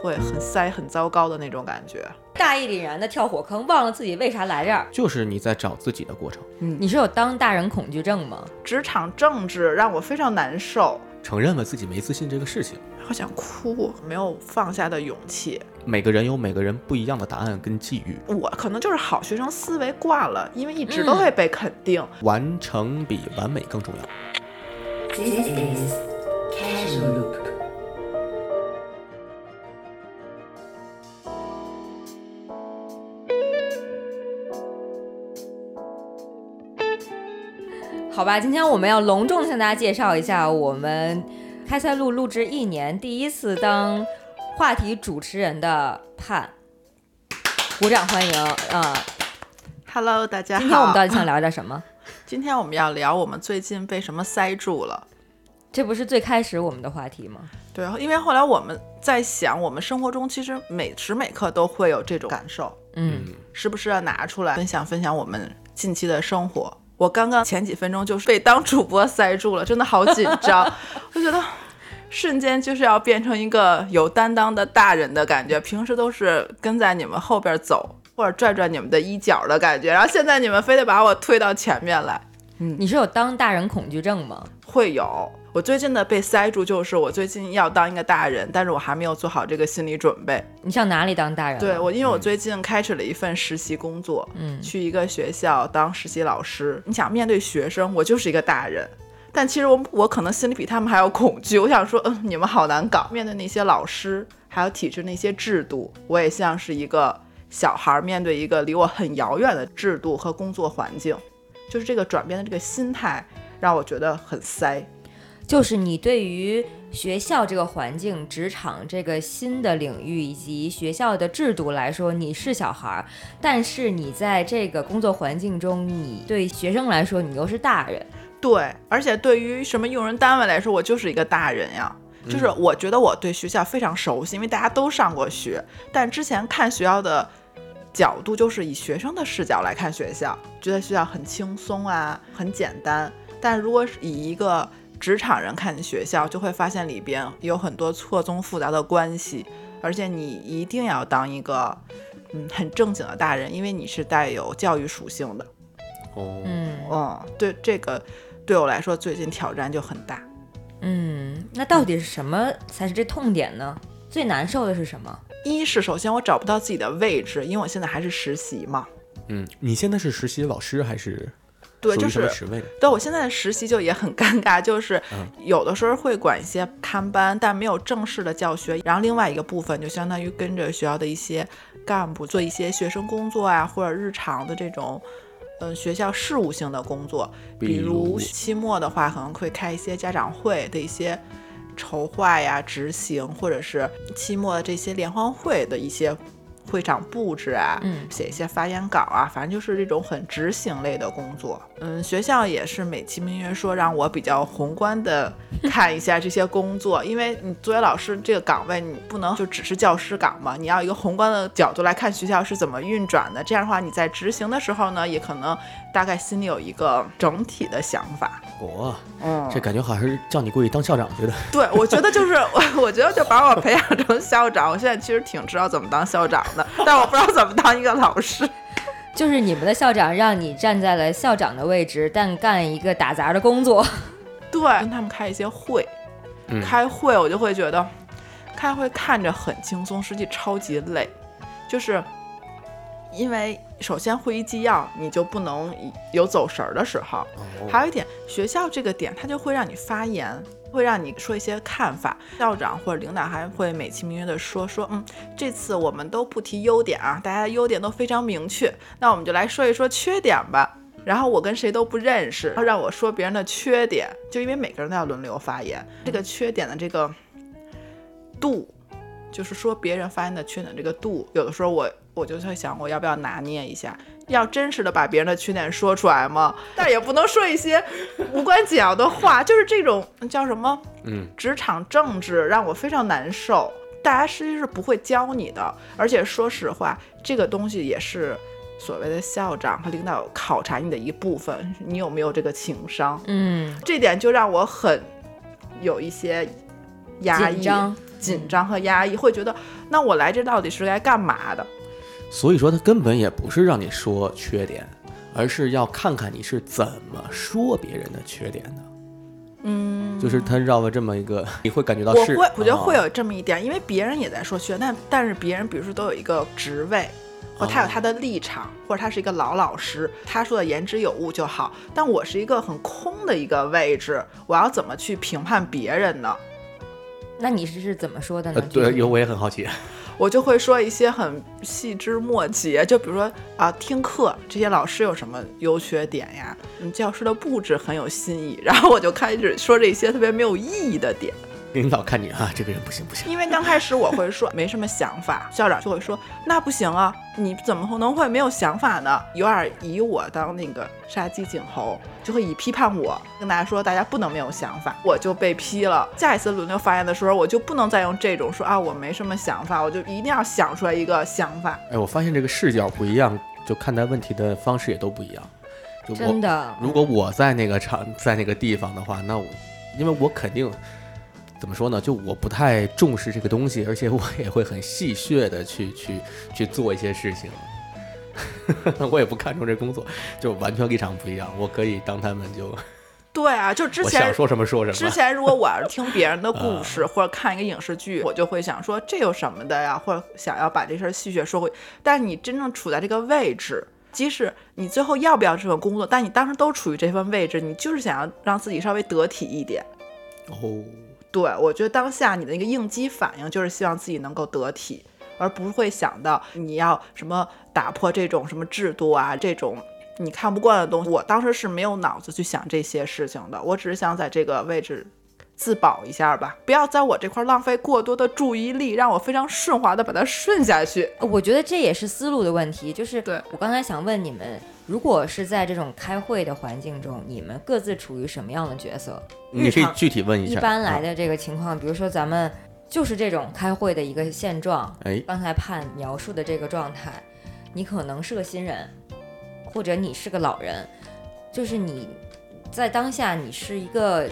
会很塞、很糟糕的那种感觉。大义凛然的跳火坑，忘了自己为啥来这儿。就是你在找自己的过程。嗯你是有当大人恐惧症吗？职场政治让我非常难受，承认了自己没自信这个事情。好想哭，没有放下的勇气。每个人有每个人不一样的答案跟际遇，我可能就是好学生思维惯了，因为一直都会被肯定。完成比完美更重要。This is Casual Loop. 好吧，今天我们要隆重地向大家介绍一下我们开塞露录制一年第一次当话题主持人的盼，鼓掌欢迎啊！Hello，大家好。今天我们到底想聊点什么？今天我们要聊我们最近被什么塞住了。这不是最开始我们的话题吗？对，因为后来我们在想，我们生活中其实每时每刻都会有这种感受，嗯，时不时要拿出来分享分享我们近期的生活。我刚刚前几分钟就是被当主播塞住了，真的好紧张，我觉得瞬间就是要变成一个有担当的大人的感觉。平时都是跟在你们后边走，或者拽拽你们的衣角的感觉，然后现在你们非得把我推到前面来，嗯你是有当大人恐惧症吗？会有。我最近的被塞住，就是我最近要当一个大人，但是我还没有做好这个心理准备。你上哪里当大人？对我，因为我最近开始了一份实习工作，嗯去一个学校当实习老师。你想面对学生，我就是一个大人，但其实我我可能心里比他们还要恐惧。我想说，嗯，你们好难搞。面对那些老师，还有体制那些制度，我也像是一个小孩儿面对一个离我很遥远的制度和工作环境，就是这个转变的这个心态，让我觉得很塞。就是你对于学校这个环境、职场这个新的领域以及学校的制度来说，你是小孩儿，但是你在这个工作环境中，你对学生来说，你又是大人。对，而且对于什么用人单位来说，我就是一个大人呀。就是我觉得我对学校非常熟悉，因为大家都上过学。但之前看学校的角度就是以学生的视角来看学校，觉得学校很轻松啊，很简单。但如果是以一个职场人看学校，就会发现里边有很多错综复杂的关系，而且你一定要当一个嗯很正经的大人，因为你是带有教育属性的。哦，嗯嗯，对这个对我来说最近挑战就很大。嗯，那到底是什么才是这痛点呢？最难受的是什么？一是首先我找不到自己的位置，因为我现在还是实习嘛。嗯，你现在是实习老师还是对，就是？对我现在的实习就也很尴尬，就是有的时候会管一些看班，但没有正式的教学。然后另外一个部分就相当于跟着学校的一些干部做一些学生工作啊，或者日常的这种。嗯，学校事务性的工作，比如期末的话，可能会开一些家长会的一些筹划呀、执行，或者是期末的这些联欢会的一些会场布置啊，嗯写一些发言稿啊，反正就是这种很执行类的工作。嗯，学校也是美其名曰说让我比较宏观的看一下这些工作，因为你作为老师这个岗位，你不能就只是教师岗嘛，你要一个宏观的角度来看学校是怎么运转的。这样的话，你在执行的时候呢，也可能大概心里有一个整体的想法。哦、嗯，这感觉好像是叫你过去当校长去的。对，我觉得就是我，我觉得就把我培养成校长。我现在其实挺知道怎么当校长的，但我不知道怎么当一个老师。就是你们的校长让你站在了校长的位置，但干一个打杂的工作。对，跟他们开一些会，嗯开会我就会觉得，开会看着很轻松，实际超级累，就是因为首先会议纪要你就不能有走神儿的时候，哦还有一点，学校这个点它就会让你发言，会让你说一些看法。校长或者领导还会美其名曰的说说，嗯，这次我们都不提优点啊，大家的优点都非常明确，那我们就来说一说缺点吧。然后我跟谁都不认识，让我说别人的缺点，就因为每个人都要轮流发言，这个缺点的这个度，就是说别人发言的缺点这个度，有的时候我我就在想，我要不要拿捏一下，要真实的把别人的缺点说出来吗？但也不能说一些无关紧要的话，就是这种叫什么嗯，职场政治，让我非常难受。大家实际是不会教你的，而且说实话，这个东西也是所谓的校长和领导考察你的一部分，你有没有这个情商？嗯，这点就让我很有一些压抑、紧张，紧张和压抑，会觉得那我来这到底是来干嘛的？所以说，他根本也不是让你说缺点，而是要看看你是怎么说别人的缺点的。嗯，就是他绕了这么一个，你会感觉到是，我会，我觉得啊会有这么一点，因为别人也在说缺，但但是别人比如说都有一个职位，或他有哦他的立场，或者他是一个老老师，他说的言之有物就好。但我是一个很空的一个位置，我要怎么去评判别人呢？那你是是怎么说的呃呢？，对，有我也很好奇。我就会说一些很细枝末节，就比如说啊，听课这些老师有什么优缺点呀？嗯，教师的布置很有新意，然后我就开始说这些特别没有意义的点。领导看你啊，这个人不行不行。因为刚开始我会说没什么想法，校长就会说那不行啊，你怎么可能会没有想法呢？有点以我当那个杀鸡儆猴，就会以批判我跟大家说大家不能没有想法，我就被批了。下一次轮流发言的时候，我就不能再用这种说啊我没什么想法，我就一定要想出来一个想法。哎，我发现这个视角不一样，就看待问题的方式也都不一样。就真的，如果我在那个场，在那个地方的话，那我，因为我肯定怎么说呢？就我不太重视这个东西，而且我也会很戏谑的去去去做一些事情。我也不看重这工作，就完全立场不一样。我可以当他们就 对啊，就之我前想说什么说什么。之前如果我要是听别人的故事或者看一个影视剧，我就会想说这有什么的呀，或者想要把这事儿戏谑说回。但是你真正处在这个位置，即使你最后要不要这份工作，但你当时都处于这份位置，你就是想要让自己稍微得体一点。哦，对我觉得当下你的那个应激反应就是希望自己能够得体，而不会想到你要什么打破这种什么制度啊，这种你看不惯的东西。我当时是没有脑子去想这些事情的，我只是想在这个位置自保一下吧，不要在我这块浪费过多的注意力，让我非常顺滑的把它顺下去。我觉得这也是思路的问题。就是对我刚才想问你们，如果是在这种开会的环境中，你们各自处于什么样的角色？你可以具体问一下。一般来啊，的这个情况，比如说咱们就是这种开会的一个现状，哎，刚才盼描述的这个状态，你可能是个新人，或者你是个老人，就是你在当下你是一个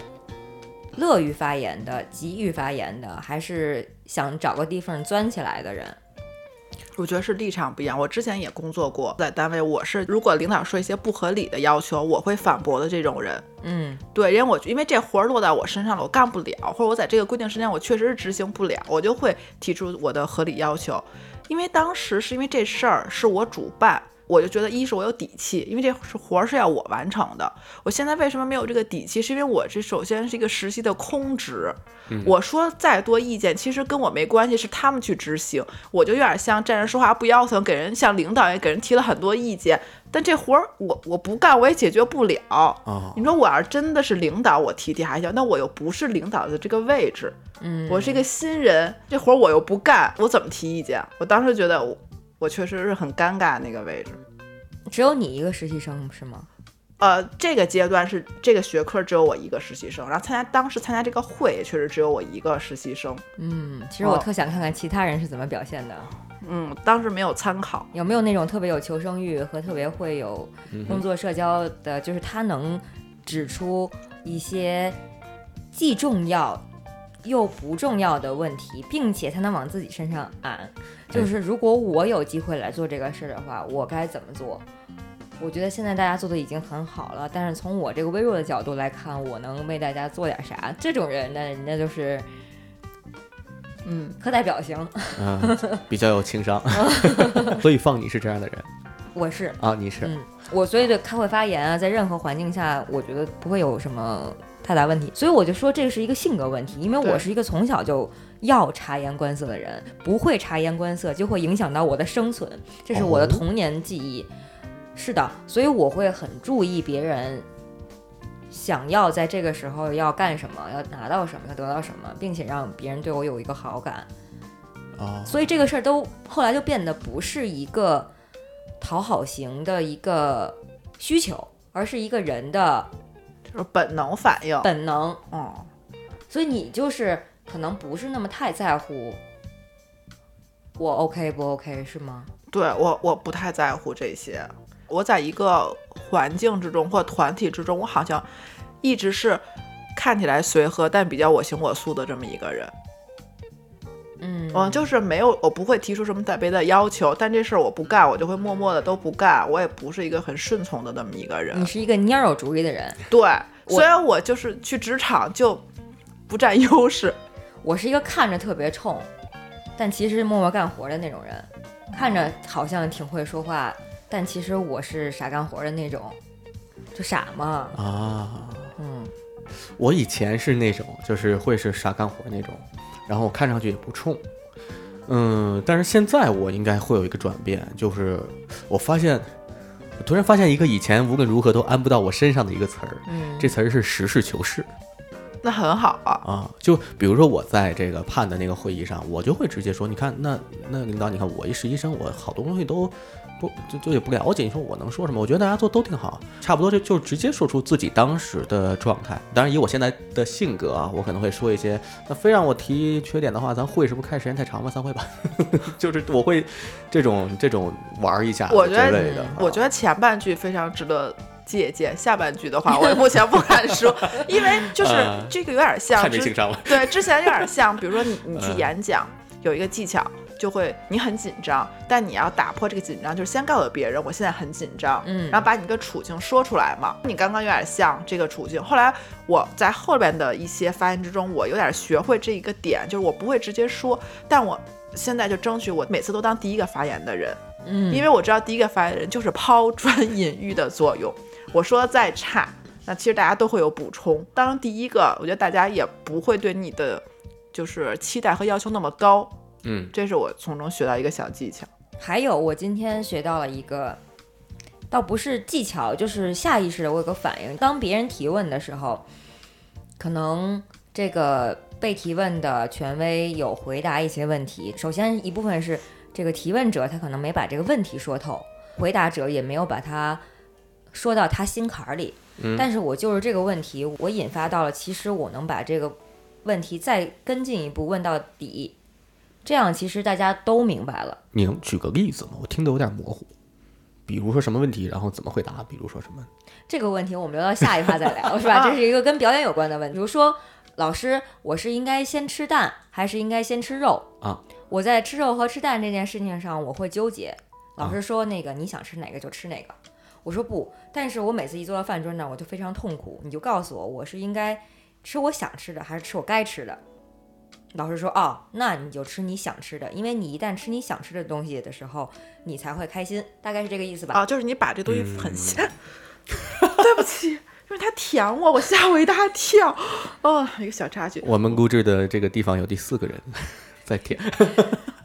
乐于发言的、急于发言的，还是想找个地缝钻起来的人？我觉得是立场不一样。我之前也工作过，在单位我是如果领导说一些不合理的要求，我会反驳的这种人。嗯，对，因为我因为这活儿落到我身上了，我干不了，或者我在这个规定时间我确实是执行不了，我就会提出我的合理要求。因为当时是因为这事儿是我主办，我就觉得一是我有底气，因为这是活儿是要我完成的。我现在为什么没有这个底气？是因为我这首先是一个实习的空职，我说再多意见其实跟我没关系，是他们去执行。我就有点像站着说话不腰疼，给人像领导也给人提了很多意见，但这活儿我我不干我也解决不了。哦，你说我要是真的是领导，我提提还行，那我又不是领导的这个位置，嗯，我是一个新人，这活儿我又不干，我怎么提意见？我当时觉得我我确实是很尴尬那个位置。只有你一个实习生是吗？呃，这个阶段是这个学科只有我一个实习生，然后参加当时参加这个会也确实只有我一个实习生，嗯，其实我哦特想看看其他人是怎么表现的，嗯，当时没有参考。有没有那种特别有求生欲和特别会有工作社交的，就是他能指出一些既重要又不重要的问题，并且他能往自己身上安。就是如果我有机会来做这个事儿的话，我该怎么做？我觉得现在大家做的已经很好了，但是从我这个微弱的角度来看，我能为大家做点啥？这种人呢，那就是嗯，课代表型。嗯，比较有情商，所以放你是这样的人 我是，啊，你是嗯，我所以对开会发言啊，在任何环境下，我觉得不会有什么太大问题。所以我就说这是一个性格问题，因为我是一个从小就要察言观色的人，不会察言观色就会影响到我的生存，这是我的哦童年记忆。是的，所以我会很注意别人想要在这个时候要干什么，要拿到什么，要得到什么，并且让别人对我有一个好感。哦，所以这个事儿都后来就变得不是一个讨好型的一个需求，而是一个人的就是本能反应。本能。嗯，所以你就是可能不是那么太在乎我 OK 不 OK 是吗？对我我不太在乎这些。我在一个环境之中或团体之中，我好像一直是看起来随和但比较我行我素的这么一个人。嗯嗯，就是没有，我不会提出什么特别的要求，但这事儿我不干，我就会默默的都不干。我也不是一个很顺从的那么一个人你。是一个蔫儿有主意的人，对，虽然我就是去职场就不占优势，我是一个看着特别冲，但其实默默干活的那种人，看着好像挺会说话，但其实我是傻干活的那种，就傻嘛，啊，嗯，我以前是那种，就是会是傻干活那种，然后我看上去也不冲，嗯，但是现在我应该会有一个转变，就是我发现，我突然发现一个以前无论如何都安不到我身上的一个词儿，嗯这词儿是实事求是那很好啊。啊。就比如说我在这个判的那个会议上，我就会直接说，你看，那那领导，你看我一实习生，我好多东西都。不，就就也不了解。你说我能说什么？我觉得大家做都挺好，差不多就就直接说出自己当时的状态。当然，以我现在的性格啊，我可能会说一些，那非让我提缺点的话，咱会是不是开时间太长了？散会吧。就是我会这种这种玩一下我觉得类的。我觉得前半句非常值得借鉴，下半句的话，我目前不敢说，因为就是嗯这个有点像之太没情商了。对，之前有点像，比如说你 你去嗯演讲，有一个技巧，就会你很紧张，但你要打破这个紧张，就是先告诉别人我现在很紧张，嗯然后把你的处境说出来嘛。你刚刚有点像这个处境，后来我在后边的一些发言之中，我有点学会这一个点，就是我不会直接说，但我现在就争取我每次都当第一个发言的人，嗯，因为我知道第一个发言人就是抛砖引玉的作用。我说的再差，那其实大家都会有补充。当然第一个，我觉得大家也不会对你的就是期待和要求那么高，嗯这是我从中学到一个小技巧。还有，我今天学到了一个，倒不是技巧，就是下意识的我有个反应。当别人提问的时候，可能这个被提问的权威有回答一些问题。首先一部分是这个提问者他可能没把这个问题说透，回答者也没有把它说到他心坎儿里。嗯但是我就是这个问题，我引发到了，其实我能把这个问题再跟进一步问到底，这样其实大家都明白了。你能举个例子吗？我听得有点模糊。比如说什么问题，然后怎么回答？比如说什么？这个问题我们留到下一趴再聊，是吧？这是一个跟表演有关的问题。比如说，老师，我是应该先吃蛋，还是应该先吃肉啊？我在吃肉和吃蛋这件事情上，我会纠结。老师说那个你想吃哪个就吃哪个，我说不，但是我每次一坐到饭桌那儿，我就非常痛苦。你就告诉我，我是应该吃我想吃的，还是吃我该吃的？老师说哦，那你就吃你想吃的，因为你一旦吃你想吃的东西的时候，你才会开心，大概是这个意思吧？啊，就是你把这东西很嗯。对不起，因为他舔我，我吓我一大跳。哦，一个小插曲。我们录制的这个地方有第四个人 在舔，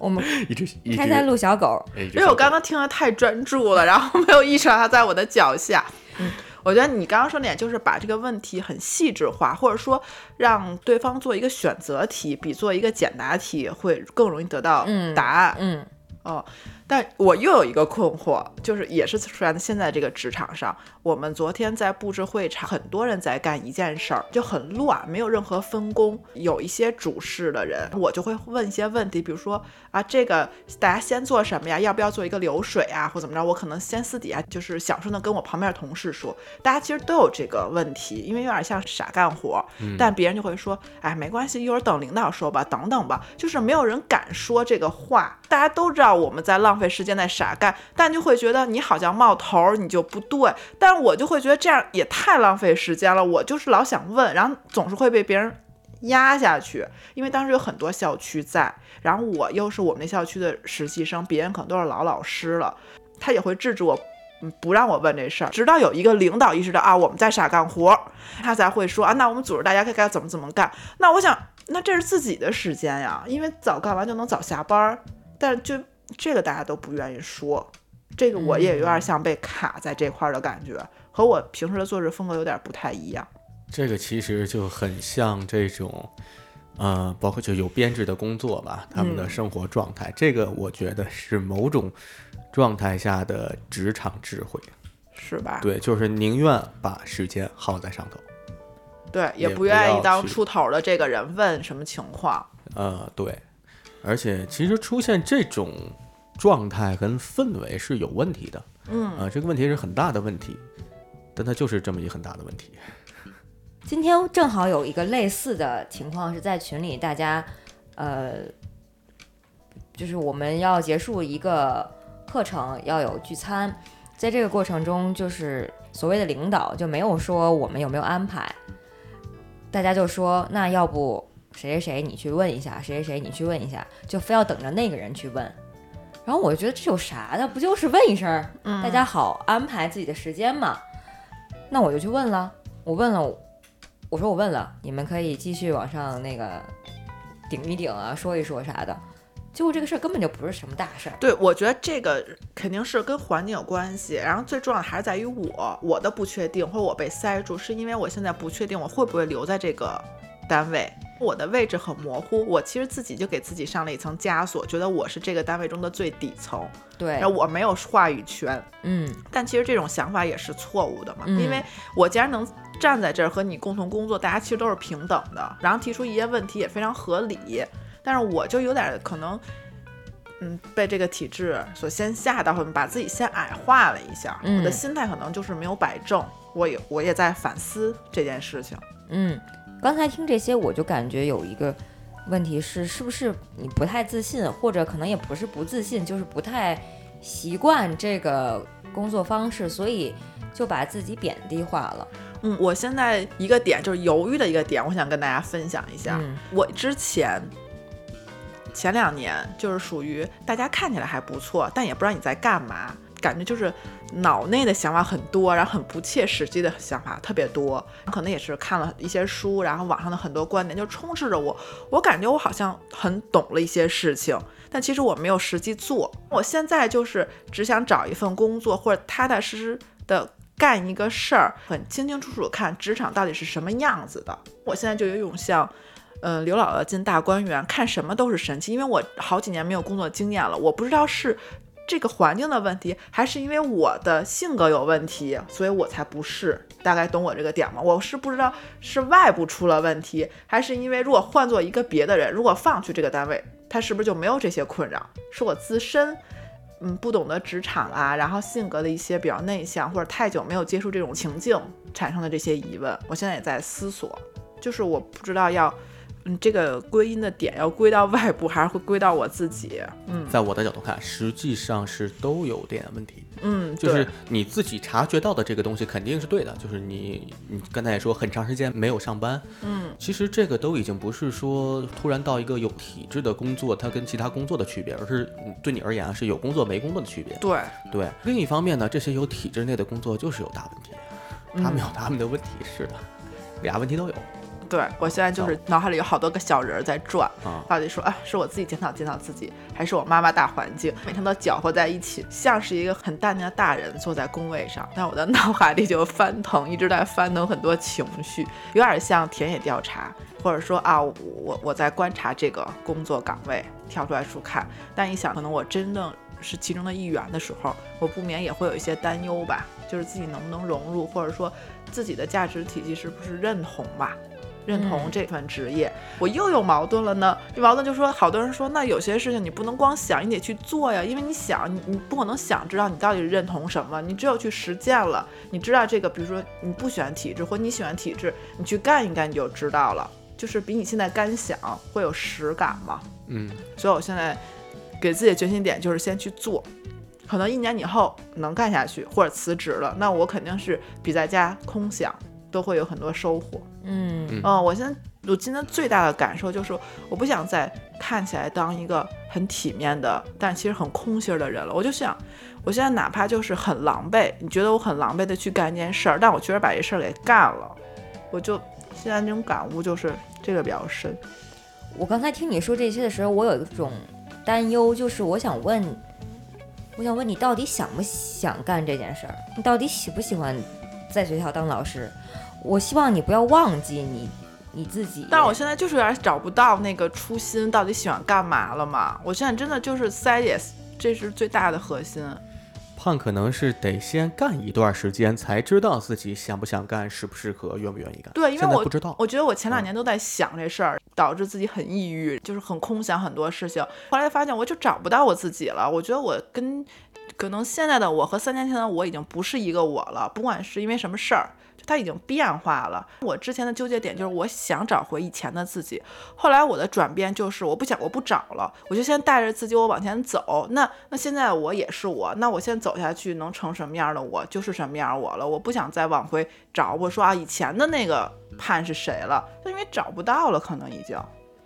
我们 一直一直开塞露小狗，因为我刚刚听得太专注了，然后没有意识到它在我的脚下。嗯，我觉得你刚刚说那点就是把这个问题很细致化，或者说让对方做一个选择题，比做一个简答题会更容易得到嗯答案。嗯，哦，但我又有一个困惑，就是也是出现在现在这个职场上。我们昨天在布置会场，很多人在干一件事儿，就很乱，没有任何分工。有一些主事的人，我就会问一些问题，比如说啊，这个大家先做什么呀？要不要做一个流水啊，或怎么着？我可能先私底下就是小声的跟我旁边的同事说，大家其实都有这个问题，因为有点像傻干活，但别人就会说，哎，没关系，一会儿等领导说吧，等等吧，就是没有人敢说这个话。大家都知道我们在浪费费时间在傻干，但就会觉得你好像冒头你就不对，但我就会觉得这样也太浪费时间了。我就是老想问，然后总是会被别人压下去，因为当时有很多校区在，然后我又是我们那校区的实习生，别人可能都是老老师了，他也会制止我。嗯不让我问这事儿，直到有一个领导意识到啊，我们在傻干活，他才会说啊，那我们组织大家该该怎么怎么干。那我想，那这是自己的时间呀，因为早干完就能早下班儿，但就这个大家都不愿意说，这个我也有点像被卡在这块儿的感觉，和我平时的做事风格有点不太一样。这个其实就很像这种，呃，包括就有编制的工作吧，他们的嗯生活状态，这个我觉得是某种状态下的职场智慧。是吧？对，就是宁愿把时间耗在上头。对，也不愿意当出头的这个人问什么情况。呃，对，而且其实出现这种状态跟氛围是有问题的，嗯，啊、这个问题是很大的问题，但它就是这么一个很大的问题。今天正好有一个类似的情况是在群里，大家呃，就是我们要结束一个课程，要有聚餐，在这个过程中，就是所谓的领导就没有说我们有没有安排，大家就说那要不谁谁谁你去问一下，谁谁谁你去问一下，就非要等着那个人去问。然后我就觉得这有啥的，不就是问一声，大家好安排自己的时间嘛。那我就去问了，我问了，我说我问了，你们可以继续往上那个顶一顶啊，说一说啥的。结果这个事儿根本就不是什么大事儿。对，我觉得这个肯定是跟环境有关系，然后最重要的还是在于我我的不确定，或者我被塞住，是因为我现在不确定我会不会留在这个单位，我的位置很模糊，我其实自己就给自己上了一层枷锁，觉得我是这个单位中的最底层，对然后，我没有话语权。嗯但其实这种想法也是错误的嘛，嗯因为我既然能站在这儿和你共同工作，大家其实都是平等的，然后提出一些问题也非常合理，但是我就有点可能，嗯，被这个体制所先吓到，把自己先矮化了一下，嗯我的心态可能就是没有摆正，我也我也在反思这件事情。嗯，刚才听这些，我就感觉有一个问题是，是不是你不太自信，或者可能也不是不自信，就是不太习惯这个工作方式，所以就把自己贬低化了。嗯，我现在一个点就是犹豫的一个点，我想跟大家分享一下。嗯我之前前两年就是属于大家看起来还不错，但也不知道你在干嘛，感觉就是脑内的想法很多，然后很不切实际的想法特别多。可能也是看了一些书，然后网上的很多观点就充斥着我，我感觉我好像很懂了一些事情，但其实我没有实际做。我现在就是只想找一份工作，或者踏踏实实的。干一个事儿，很清清楚楚看职场到底是什么样子的。我现在就有一种像，嗯、刘姥姥进大观园，看什么都是神奇。因为我好几年没有工作经验了，我不知道是这个环境的问题，还是因为我的性格有问题，所以我才不是。大概懂我这个点吗？我是不知道是外部出了问题，还是因为如果换做一个别的人，如果放去这个单位，他是不是就没有这些困扰？是我自身。嗯，不懂得职场啊，然后性格的一些比较内向，或者太久没有接触这种情境产生的这些疑问，我现在也在思索，就是我不知道要，嗯，这个归因的点要归到外部，还是会归到我自己？嗯在我的角度看，实际上是都有点问题。嗯，就是你自己察觉到的这个东西肯定是对的，就是你你刚才也说很长时间没有上班，嗯，其实这个都已经不是说突然到一个有体制的工作，它跟其他工作的区别，而是嗯对你而言啊是有工作没工作的区别。对，对，另一方面呢，这些有体制内的工作就是有大问题，他们有嗯他们的问题，是的，俩问题都有对我现在就是脑海里有好多个小人儿在转，啊。到底说啊，是我自己检讨检讨自己，还是我妈妈大环境，每天都搅和在一起，像是一个很淡定的大人坐在工位上，但我的 脑海里就翻腾，一直在翻腾很多情绪，有点像田野调查，或者说啊，我我在观察这个工作岗位，跳出来书看，但一想，可能我真正是其中的一员的时候，我不免也会有一些担忧吧，就是自己能不能融入，或者说自己的价值体系是不是认同吧。认同嗯。这份职业，我又有矛盾了呢。这矛盾就说，好多人说，那有些事情你不能光想，你得去做呀，因为你想，你你不可能想知道你到底认同什么，你只有去实践了，你知道这个，比如说你不喜欢体制，或你喜欢体制，你去干一干你就知道了，就是比你现在干想会有实感嘛。嗯，所以我现在给自己的决心点就是先去做，可能一年以后能干下去或者辞职了，那我肯定是比在家空想都会有很多收获。嗯嗯嗯，我现在我今天最大的感受就是，我不想再看起来当一个很体面的，但其实很空心儿的人了。我就想，我现在哪怕就是很狼狈，你觉得我很狼狈的去干一件事儿，但我确实把这事儿给干了，我就现在这种感悟就是这个比较深。我刚才听你说这些的时候，我有一种担忧，就是我想问，我想问你到底想不想干这件事儿？你到底喜不喜欢在学校当老师？我希望你不要忘记你你自己。但我现在就是有点找不到那个初心，到底喜欢干嘛了嘛？我现在真的就是塞 yes，这是最大的核心。胖可能是得先干一段时间，才知道自己想不想干，适不适合，愿不愿意干。对，因为我不知道。我觉得我前两年都在想这事儿，导致自己很抑郁，就是很空想很多事情。后来发现我就找不到我自己了，我觉得我跟可能现在的我和三年前的我已经不是一个我了，不管是因为什么事儿。就它已经变化了。我之前的纠结点就是我想找回以前的自己，后来我的转变就是我不想我不找了，我就先带着自己我往前走。那那现在我也是我，那我先走下去能成什么样的我就是什么样我了。我不想再往回找，我说啊以前的那个盼是谁了？就因为找不到了，可能已经，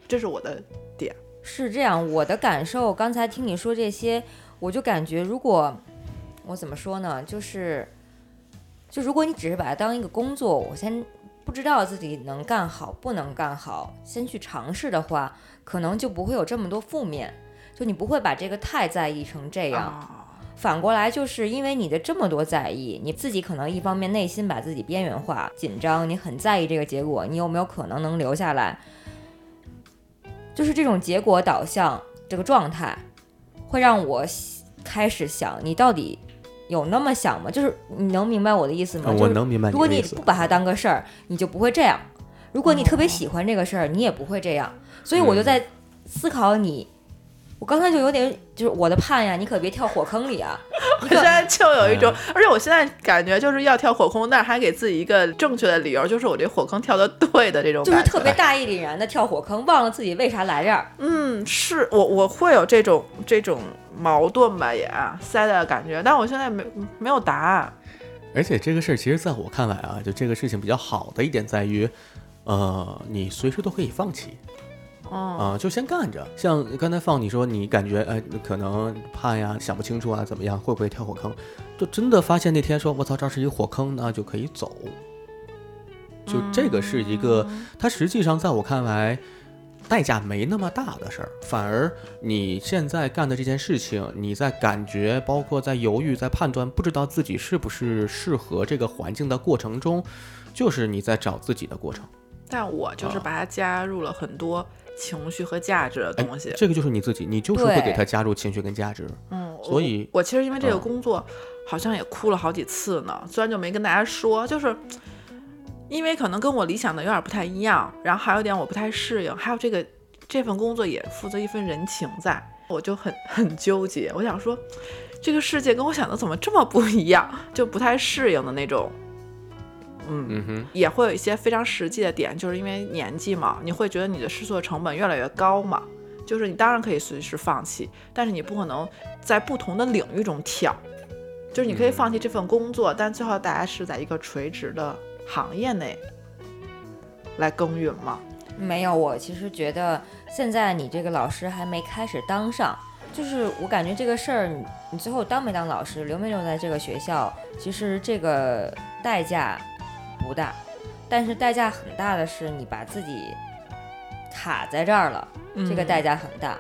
这是我的点。是这样，我的感受，刚才听你说这些，我就感觉如果我怎么说呢，就是。就如果你只是把它当一个工作，我先不知道自己能干好不能干好，先去尝试的话，可能就不会有这么多负面。就你不会把这个太在意成这样。反过来，就是因为你的这么多在意，你自己可能一方面内心把自己边缘化、紧张，你很在意这个结果，你有没有可能能留下来？就是这种结果导向这个状态，会让我开始想，你到底。有那么想吗？就是你能明白我的意思吗？我能明白。如果你不把它当个事儿，你就不会这样；如果你特别喜欢这个事儿，你也不会这样。所以我就在思考你。我刚才就有点就是我的盼呀，你可别跳火坑里啊！我现在就有一种，而且我现在感觉就是要跳火坑，但是还给自己一个正确的理由，就是我这火坑跳的对的这种，就是特别大义凛然的跳火坑，忘了自己为啥来这儿。嗯，是我我会有这种这种矛盾吧，也塞的感觉，但我现在没没有答案。而且这个事儿，其实在我看来啊，就这个事情比较好的一点在于，呃，你随时都可以放弃。啊，就先干着。像刚才放你说，你感觉哎，可能怕呀，想不清楚啊，怎么样，会不会跳火坑？就真的发现那天说，我操，这是一个火坑，那就可以走。就这个是一个，它实际上在我看来，代价没那么大的事儿。反而你现在干的这件事情，你在感觉，包括在犹豫，在判断，不知道自己是不是适合这个环境的过程中，就是你在找自己的过程。但我就是把它加入了很多。情绪和价值的东西，这个就是你自己，你就是会给他加入情绪跟价值。嗯，所以，我其实因为这个工作，好像也哭了好几次呢。虽然就没跟大家说，就是因为可能跟我理想的有点不太一样，然后还有点我不太适应，还有这个这份工作也负责一份人情在，我就很很纠结。我想说，这个世界跟我想的怎么这么不一样，就不太适应的那种。嗯哼，也会有一些非常实际的点，就是因为年纪嘛，你会觉得你的试错成本越来越高嘛。就是你当然可以随时放弃，但是你不可能在不同的领域中跳。就是你可以放弃这份工作，但最后大家是在一个垂直的行业内来耕耘嘛。没有，我其实觉得现在你这个老师还没开始当上，就是我感觉这个事儿，你你最后当没当老师，留没留在这个学校，其实这个代价。不大，但是代价很大的是你把自己卡在这儿了，这个代价很大。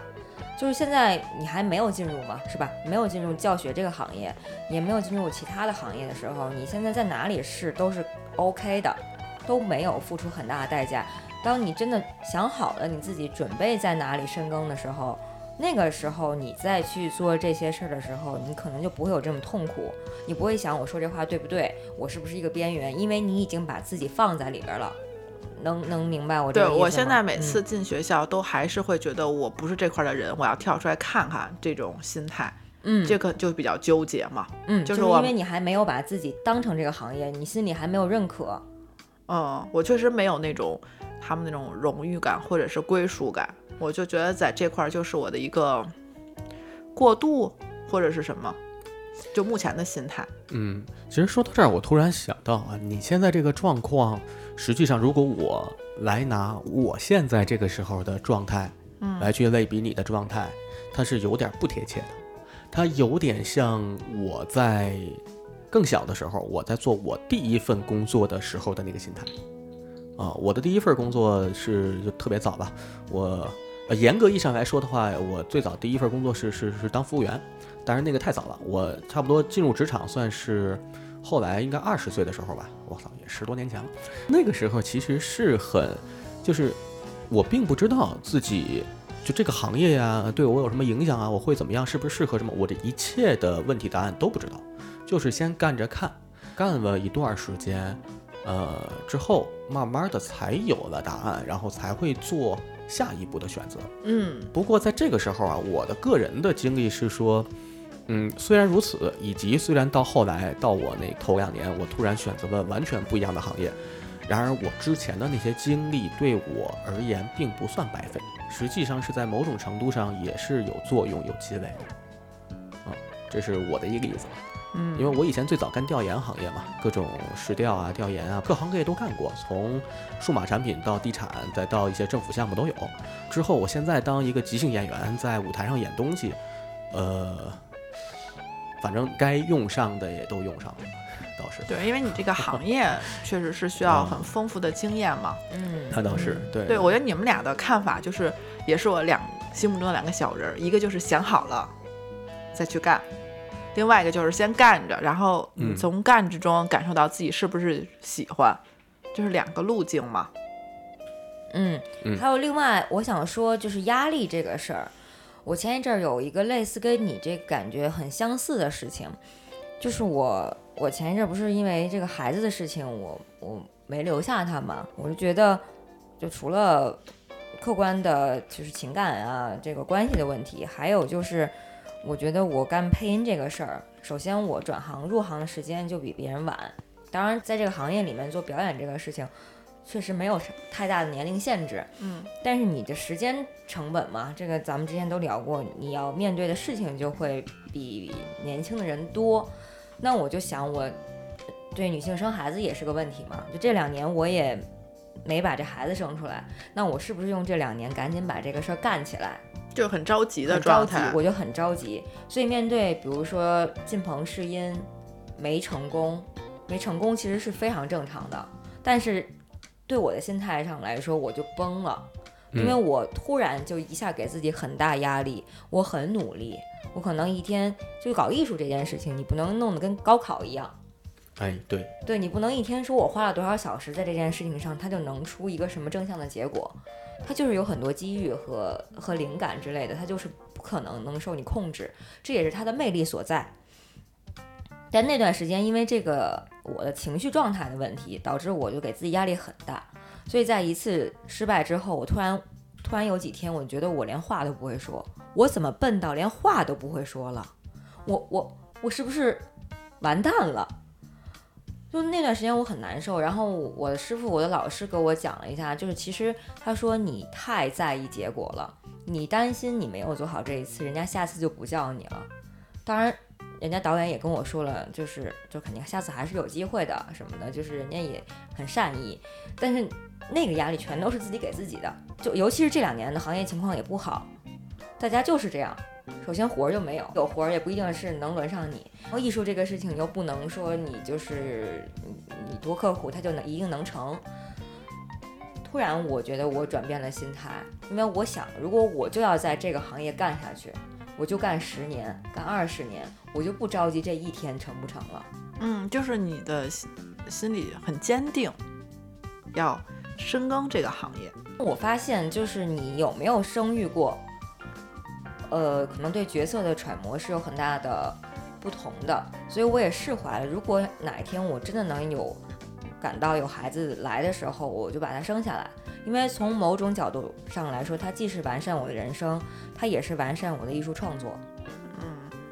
就是现在你还没有进入嘛，是吧？没有进入教学这个行业，也没有进入其他的行业的时候，你现在在哪里试都是 OK 的，都没有付出很大的代价。当你真的想好了你自己准备在哪里深耕的时候。那个时候，你再去做这些事儿的时候，你可能就不会有这么痛苦，你不会想我说这话对不对，我是不是一个边缘，因为你已经把自己放在里边了，能能明白我这个意思吗？对我现在每次进学校都还是会觉得我不是这块的人，我要跳出来看看这种心态，嗯，这个就比较纠结嘛，嗯，就是因为你还没有把自己当成这个行业，你心里还没有认可，嗯，我确实没有那种他们那种荣誉感或者是归属感。我就觉得在这块儿就是我的一个过渡或者是什么，就目前的心态。嗯，其实说到这儿，我突然想到啊，你现在这个状况，实际上如果我来拿我现在这个时候的状态，嗯，来去类比你的状态，它是有点不贴切的。它有点像我在更小的时候，我在做我第一份工作的时候的那个心态。啊，我的第一份工作是就特别早吧，我。呃，严格意义上来说的话，我最早第一份工作是是是当服务员，当然那个太早了，我差不多进入职场算是后来应该二十岁的时候吧，我操，也十多年前了。那个时候其实是很，就是我并不知道自己就这个行业呀对我有什么影响啊，我会怎么样，是不是适合什么，我这一切的问题答案都不知道，就是先干着看，干了一段时间，呃之后慢慢的才有了答案，然后才会做。下一步的选择。嗯不过在这个时候啊，我的个人的经历是说，嗯，虽然如此，以及虽然到后来到我那头两年，我突然选择了完全不一样的行业，然而我之前的那些经历对我而言并不算白费，实际上是在某种程度上也是有作用、有积累的。啊，这是我的一个例子。嗯，因为我以前最早干调研行业嘛，各种实调啊、调研啊，各行各业都干过，从数码产品到地产，再到一些政府项目都有。之后，我现在当一个即兴演员，在舞台上演东西，呃，反正该用上的也都用上了，倒是。对，因为你这个行业 确实是需要很丰富的经验嘛。嗯，那倒是，对对，我觉得你们俩的看法就是，也是我两心目中的两个小人儿，一个就是想好了再去干，另外一个就是先干着，然后从干之中感受到自己是不是喜欢，就是两个路径嘛。嗯，嗯还有另外我想说，就是压力这个事儿，我前一阵儿有一个类似跟你这感觉很相似的事情，就是我我前一阵儿不是因为这个孩子的事情，我我没留下他嘛，我就觉得，就除了客观的就是情感啊这个关系的问题，还有就是我觉得我干配音这个事儿，首先我转行入行的时间就比别人晚，当然在这个行业里面做表演这个事情。确实没有太大的年龄限制，嗯，但是你的时间成本嘛，这个咱们之前都聊过，你要面对的事情就会比年轻的人多。那我就想，我对女性生孩子也是个问题嘛，就这两年我也没把这孩子生出来，那我是不是用这两年赶紧把这个事儿干起来？就很着急的状态，。我就很着急。所以面对比如说进棚试音没成功，没成功其实是非常正常的，但是对我的心态上来说，我就崩了。因为嗯我突然就一下给自己很大压力，我很努力，我可能一天就搞艺术这件事情，你不能弄得跟高考一样，哎，对，对你不能一天说我花了多少小时在这件事情上，它就能出一个什么正向的结果，它就是有很多机遇和和灵感之类的，它就是不可能能受你控制，这也是它的魅力所在。但那段时间，因为这个我的情绪状态的问题，导致我就给自己压力很大，所以在一次失败之后，我突然突然有几天，我觉得我连话都不会说，我怎么笨到连话都不会说了？我我我是不是完蛋了？就那段时间我很难受，然后我的师傅、我的老师给我讲了一下，就是其实他说你太在意结果了，你担心你没有做好这一次，人家下次就不叫你了。当然，人家导演也跟我说了，就是就肯定下次还是有机会的什么的，就是人家也很善意，但是那个压力全都是自己给自己的，就尤其是这两年的行业情况也不好，大家就是这样。首先活儿就没有，有活儿也不一定是能轮上你。然后艺术这个事情又不能说你就是你你多刻苦，它就能一定能成。突然，我觉得我转变了心态，因为我想，如果我就要在这个行业干下去，我就干十年，干二十年，我就不着急这一天成不成了。嗯，就是你的心心里很坚定，要深耕这个行业。我发现，就是你有没有生育过，呃，可能对角色的揣摩是有很大的不同的，所以我也释怀了。如果哪一天我真的能有感到有孩子来的时候，我就把他生下来，因为从某种角度上来说，它既是完善我的人生，它也是完善我的艺术创作。嗯，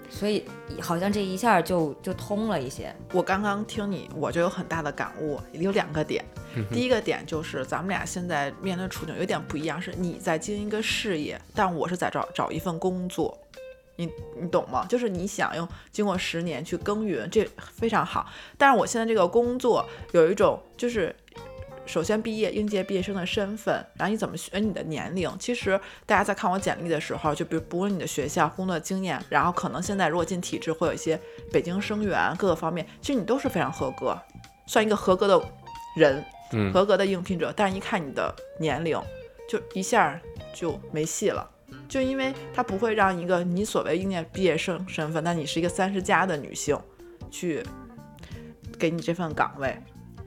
所以好像这一下就就通了一些。我刚刚听你，我就有很大的感悟，有两个点。第一个点就是咱们俩现在面对处境有点不一样，是你在经营一个事业，但我是在找找一份工作。你你懂吗？就是你想用经过十年去耕耘，这非常好。但是我现在这个工作有一种就是。首先，毕业应届毕业生的身份，然后你怎么选你的年龄？其实大家在看我简历的时候，就比如不论你的学校、工作经验，然后可能现在如果进体制会有一些北京生源各个方面，其实你都是非常合格，算一个合格的人，合格的应聘者。但是一看你的年龄，就一下就没戏了。就因为他不会让一个你所谓应届毕业生身份，但你是一个三十加的女性，去给你这份岗位。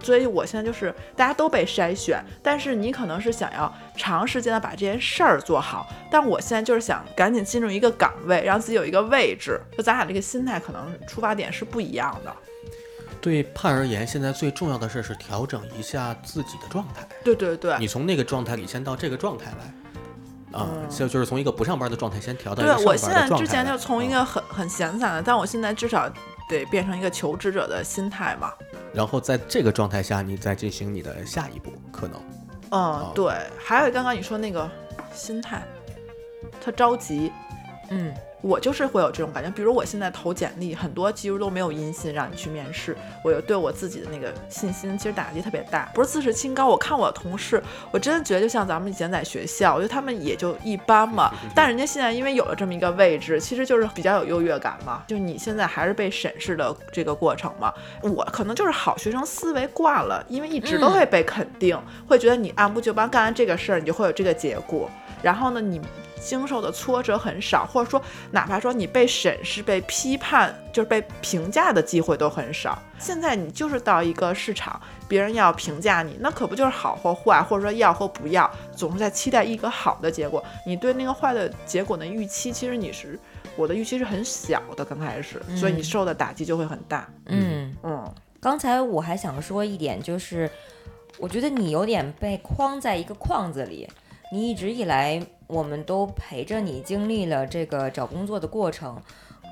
所以我现在就是大家都被筛选，但是你可能是想要长时间的把这件事儿做好，但我现在就是想赶紧进入一个岗位，让自己有一个位置。就咱俩这个心态可能出发点是不一样的。对盼而言，现在最重要的事是调整一下自己的状态。对对对，你从那个状态里先到这个状态来，啊，就就是从一个不上班的状态先调到一对我现在之前就。从一嗯。个很很闲散的，但我现在至少得变成一个求职者的心态嘛。然后在这个状态下，你再进行你的下一步，可能。嗯，对。还有刚刚你说那个心态，他着急，嗯，我就是会有这种感觉。比如我现在投简历，很多几乎都没有音信让你去面试，我就对我自己的那个信心其实打击特别大。不是自视清高，我看我的同事，我真的觉得就像咱们以前在学校，我觉得他们也就一般嘛。但人家现在因为有了这么一个位置，其实就是比较有优越感嘛。就你现在还是被审视的这个过程嘛。我可能就是好学生思维惯了，因为一直都会被肯定，会觉得你按部就班干完这个事儿，你就会有这个结果。然后呢，你经受的挫折很少，或者说哪怕说你被审视、被批判，就是被评价的机会都很少。现在你就是到一个市场，别人要评价你，那可不就是好或坏，或者说要或不要，总是在期待一个好的结果。你对那个坏的结果的预期，其实你是我的预期是很小的，刚开始，所以你受的打击就会很大。嗯，嗯，刚才我还想说一点，就是我觉得你有点被框在一个框子里。你一直以来，我们都陪着你经历了这个找工作的过程，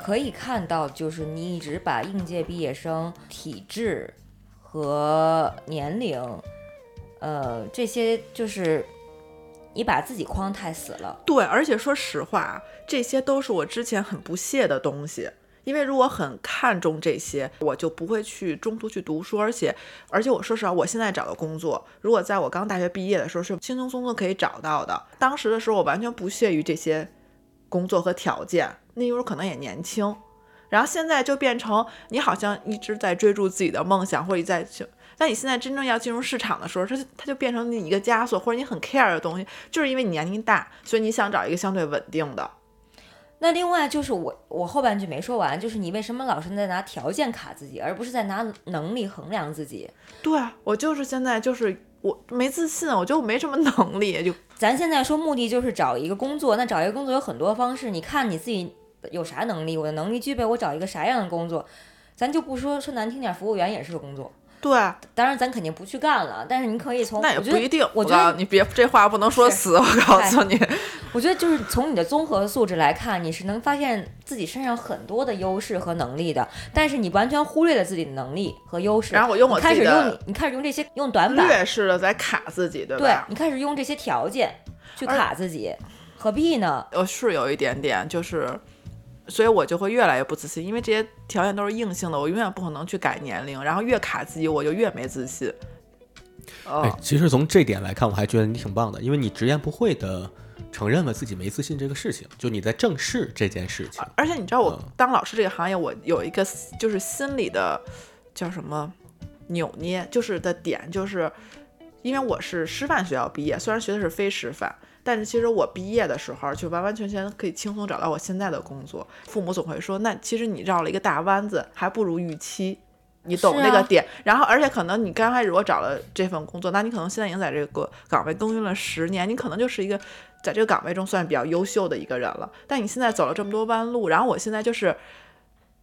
可以看到，就是你一直把应届毕业生体质和年龄，呃，这些就是你把自己框太死了。对，而且说实话，这些都是我之前很不屑的东西。因为如果很看重这些，我就不会去中途去读书，而且，而且我说实话，我现在找的工作，如果在我刚大学毕业的时候是轻轻松松可以找到的，当时的时候我完全不屑于这些工作和条件，那时候可能也年轻，然后现在就变成你好像一直在追逐自己的梦想，或者在去，但你现在真正要进入市场的时候，它它就变成你一个枷锁，或者你很 care 的东西，就是因为你年龄大，所以你想找一个相对稳定的。那另外就是我我后半句没说完，就是你为什么老是在拿条件卡自己，而不是在拿能力衡量自己？对啊我就是现在就是我没自信，我觉得我没什么能力，就 咱现在说目的就是找一个工作，那找一个工作有很多方式，你看你自己有啥能力，我的能力具备，我找一个啥样的工作，咱就不说说难听点，服务员也是个工作。对，啊当然咱肯定不去干了，但是你可以从那也不一定。我觉得你别这话不能说死，我告诉你。我觉得就是从你的综合素质来看，你是能发现自己身上很多的优势和能力的，但是你完全忽略了自己的能力和优势。然后我用我开始用你，开始用这些用短板，劣势的在卡自己，对对？你开始用这些条件去卡自己，何必呢？我是有一点点，就是，所以我就会越来越不自信，因为这些条件都是硬性的，我永远不可能去改年龄，然后越卡自己，我就越没自信。哦哎，，其实从这点来看，我还觉得你挺棒的，因为你直言不讳的承认了自己没自信这个事情，就你在正视这件事情。而且你知道，我嗯当老师这个行业，我有一个就是心理的叫什么扭捏，就是的点，就是因为我是师范学校毕业，虽然学的是非师范，但是其实我毕业的时候就完完全全可以轻松找到我现在的工作。父母总会说，那其实你绕了一个大弯子，还不如预期。你懂那个点，然后而且可能你刚开始我找了这份工作，那你可能现在已经在这个岗位耕耘了十年，你可能就是一个在这个岗位中算比较优秀的一个人了。但你现在走了这么多弯路，然后我现在就是，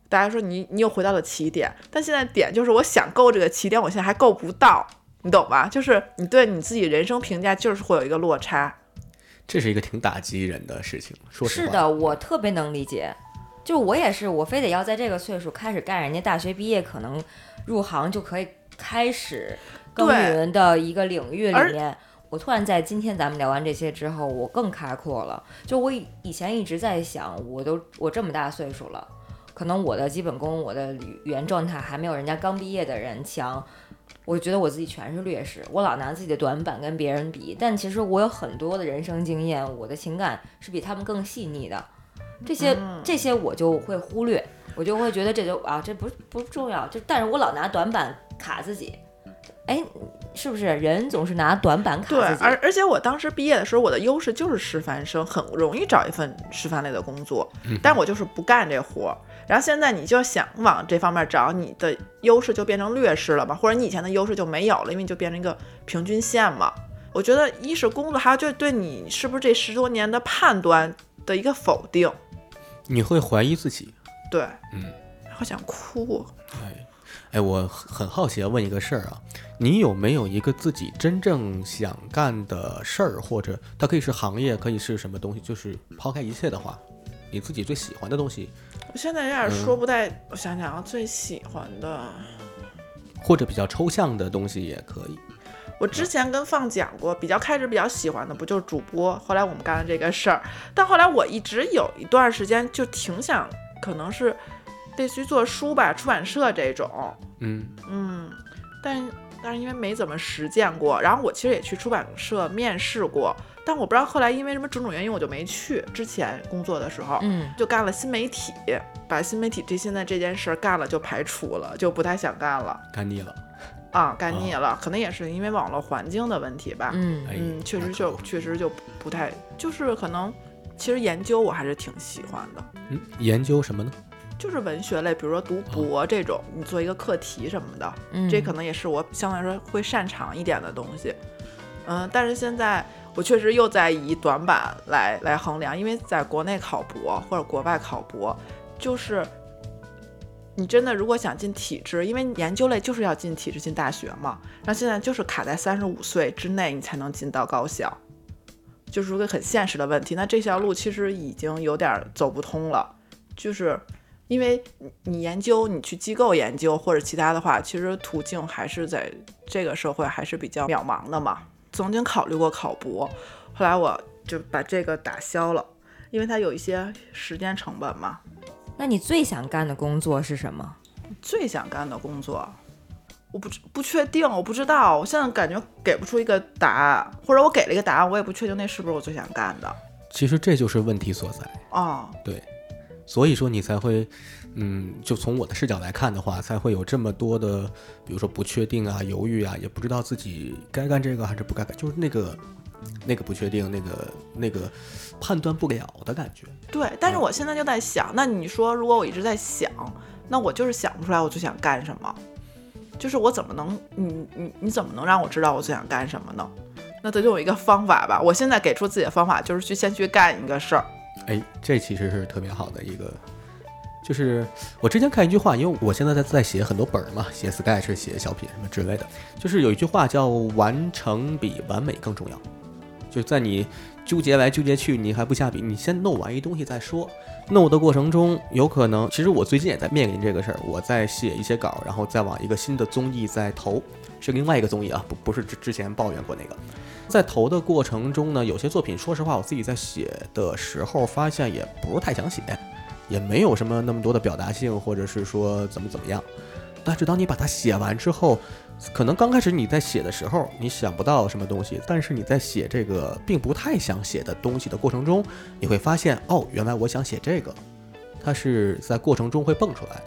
大家说你你又回到了起点，但现在点就是我想够这个起点，我现在还够不到，你懂吧？就是你对你自己人生评价就是会有一个落差。这是一个挺打击人的事情，说实话。是的，我特别能理解。就我也是，我非得要在这个岁数开始干人家大学毕业可能入行就可以开始耕对耘的一个领域里面。我突然在今天咱们聊完这些之后，我更开阔了。就我以以前一直在想，我都我这么大岁数了，可能我的基本功、我的语言状态还没有人家刚毕业的人强。我觉得我自己全是劣势，我老拿自己的短板跟别人比，但其实我有很多的人生经验，我的情感是比他们更细腻的。这些、这些我就会忽略，我就会觉得这就啊，这不不重要。就但是我老拿短板卡自己，哎，是不是人总是拿短板卡对，自己？而而且我当时毕业的时候，我的优势就是师范生，很容易找一份师范类的工作，但我就是不干这活儿。然后现在你就想往这方面找，你的优势就变成劣势了嘛，或者你以前的优势就没有了，因为你就变成一个平均线嘛。我觉得一是工作，还有就是对你是不是这十多年的判断的一个否定。你会怀疑自己，对，嗯，好想哭。哎，哎，我很很好奇要问一个事儿啊，你有没有一个自己真正想干的事儿，或者它可以是行业，可以是什么东西？就是抛开一切的话，你自己最喜欢的东西，我现在有点说不太，我想想啊，最喜欢的，或者比较抽象的东西也可以。我之前跟放讲过，比较开始比较喜欢的不就是主播，后来我们干了这个事儿，但后来我一直有一段时间就挺想，可能是类似于做书吧，出版社这种，嗯，嗯，但但是因为没怎么实践过，然后我其实也去出版社面试过，但我不知道后来因为什么种种原因我就没去。之前工作的时候，嗯，就干了新媒体，把新媒体这现在这件事儿干了就排除了，就不太想干了干腻了。啊，干腻了，可能也是因为网络环境的问题吧。嗯确实就确实就不太，就是可能其实研究我还是挺喜欢的。嗯，研究什么呢？就是文学类，比如说读博这种，你做一个课题什么的，嗯这可能也是我相对来说会擅长一点的东西。嗯，但是现在我确实又在以短板来来衡量，因为在国内考博或者国外考博，就是你真的如果想进体制，因为研究类就是要进体制进大学嘛，然后现在就是卡在三十五岁之内你才能进到高校，就是个很现实的问题。那这条路其实已经有点走不通了，就是。因为你你研究，你去机构研究或者其他的话，其实途径还是在这个社会还是比较渺茫的嘛。曾经考虑过考博，后来我就把这个打消了，因为它有一些时间成本嘛。那你最想干的工作是什么？最想干的工作，我不知不确定，我不知道，我现在感觉给不出一个答案，或者我给了一个答案，我也不确定那是不是我最想干的。其实这就是问题所在。哦，对，所以说你才会，嗯，就从我的视角来看的话，才会有这么多的，比如说不确定啊、犹豫啊，也不知道自己该干这个还是不该干，就是那个那个不确定，那个那个判断不了的感觉。对，但是我现在就在想，那你说如果我一直在想，那我就是想不出来我最想干什么，就是我怎么能，你你你怎么能让我知道我最想干什么呢？那得有一个方法吧。我现在给出自己的方法就是去先去干一个事儿。哎，这其实是特别好的一个，就是我之前看一句话，因为我现在在在写很多本儿嘛，写 sketch、写小品什么之类的，就是有一句话叫“完成比完美更重要”，就在你纠结来纠结去，你还不下笔，你先弄完一东西再说。弄的过程中，有可能，其实我最近也在面临这个事儿，我在写一些稿，然后再往一个新的综艺再投，是另外一个综艺啊，不不是之之前抱怨过那个。在投的过程中呢，有些作品，说实话，我自己在写的时候发现也不是太想写，也没有什么那么多的表达性，或者是说怎么怎么样。但是当你把它写完之后，可能刚开始你在写的时候，你想不到什么东西，但是你在写这个并不太想写的东西的过程中，你会发现，哦，原来我想写这个，它是在过程中会蹦出来。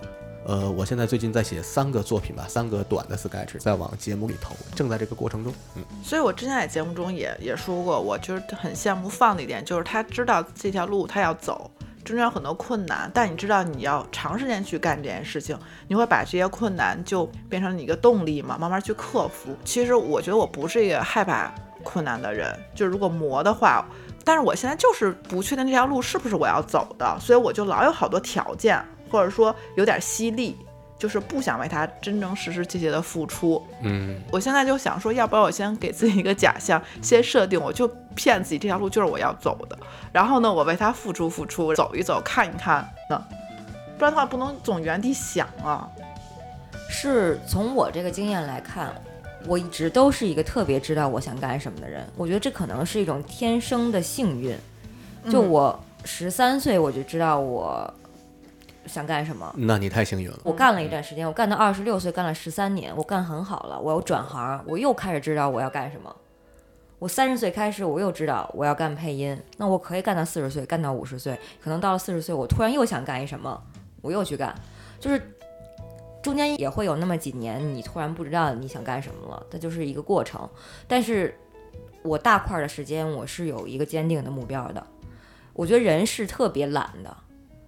呃，我现在最近在写三个作品吧，三个短的 sketch，在往节目里投，正在这个过程中。嗯，所以我之前在节目中也也说过，我就是很羡慕放的一点，就是他知道这条路他要走，中间有很多困难，但你知道你要长时间去干这件事情，你会把这些困难就变成你一个动力嘛，慢慢去克服。其实我觉得我不是一个害怕困难的人，就如果磨的话，但是我现在就是不确定这条路是不是我要走的，所以我就老有好多条件，或者说有点犀利，就是不想为他真真实实切切的付出。嗯，我现在就想说，要不然我先给自己一个假象，先设定，我就骗自己这条路就是我要走的，然后呢，我为他付出付出，走一走，看一看呢，不然的话不能总原地想啊。是从我这个经验来看，我一直都是一个特别知道我想干什么的人。我觉得这可能是一种天生的幸运。就嗯我十三岁我就知道我想干什么。那你太幸运了。我干了一段时间，我干到二十六岁，干了十三年，我干很好了。我又转行，我又开始知道我要干什么。我三十岁开始，我又知道我要干配音，那我可以干到四十岁，干到五十岁，可能到了四十岁，我突然又想干一什么，我又去干，就是中间也会有那么几年，你突然不知道你想干什么了，它就是一个过程。但是我大块儿的时间，我是有一个坚定的目标的。我觉得人是特别懒的，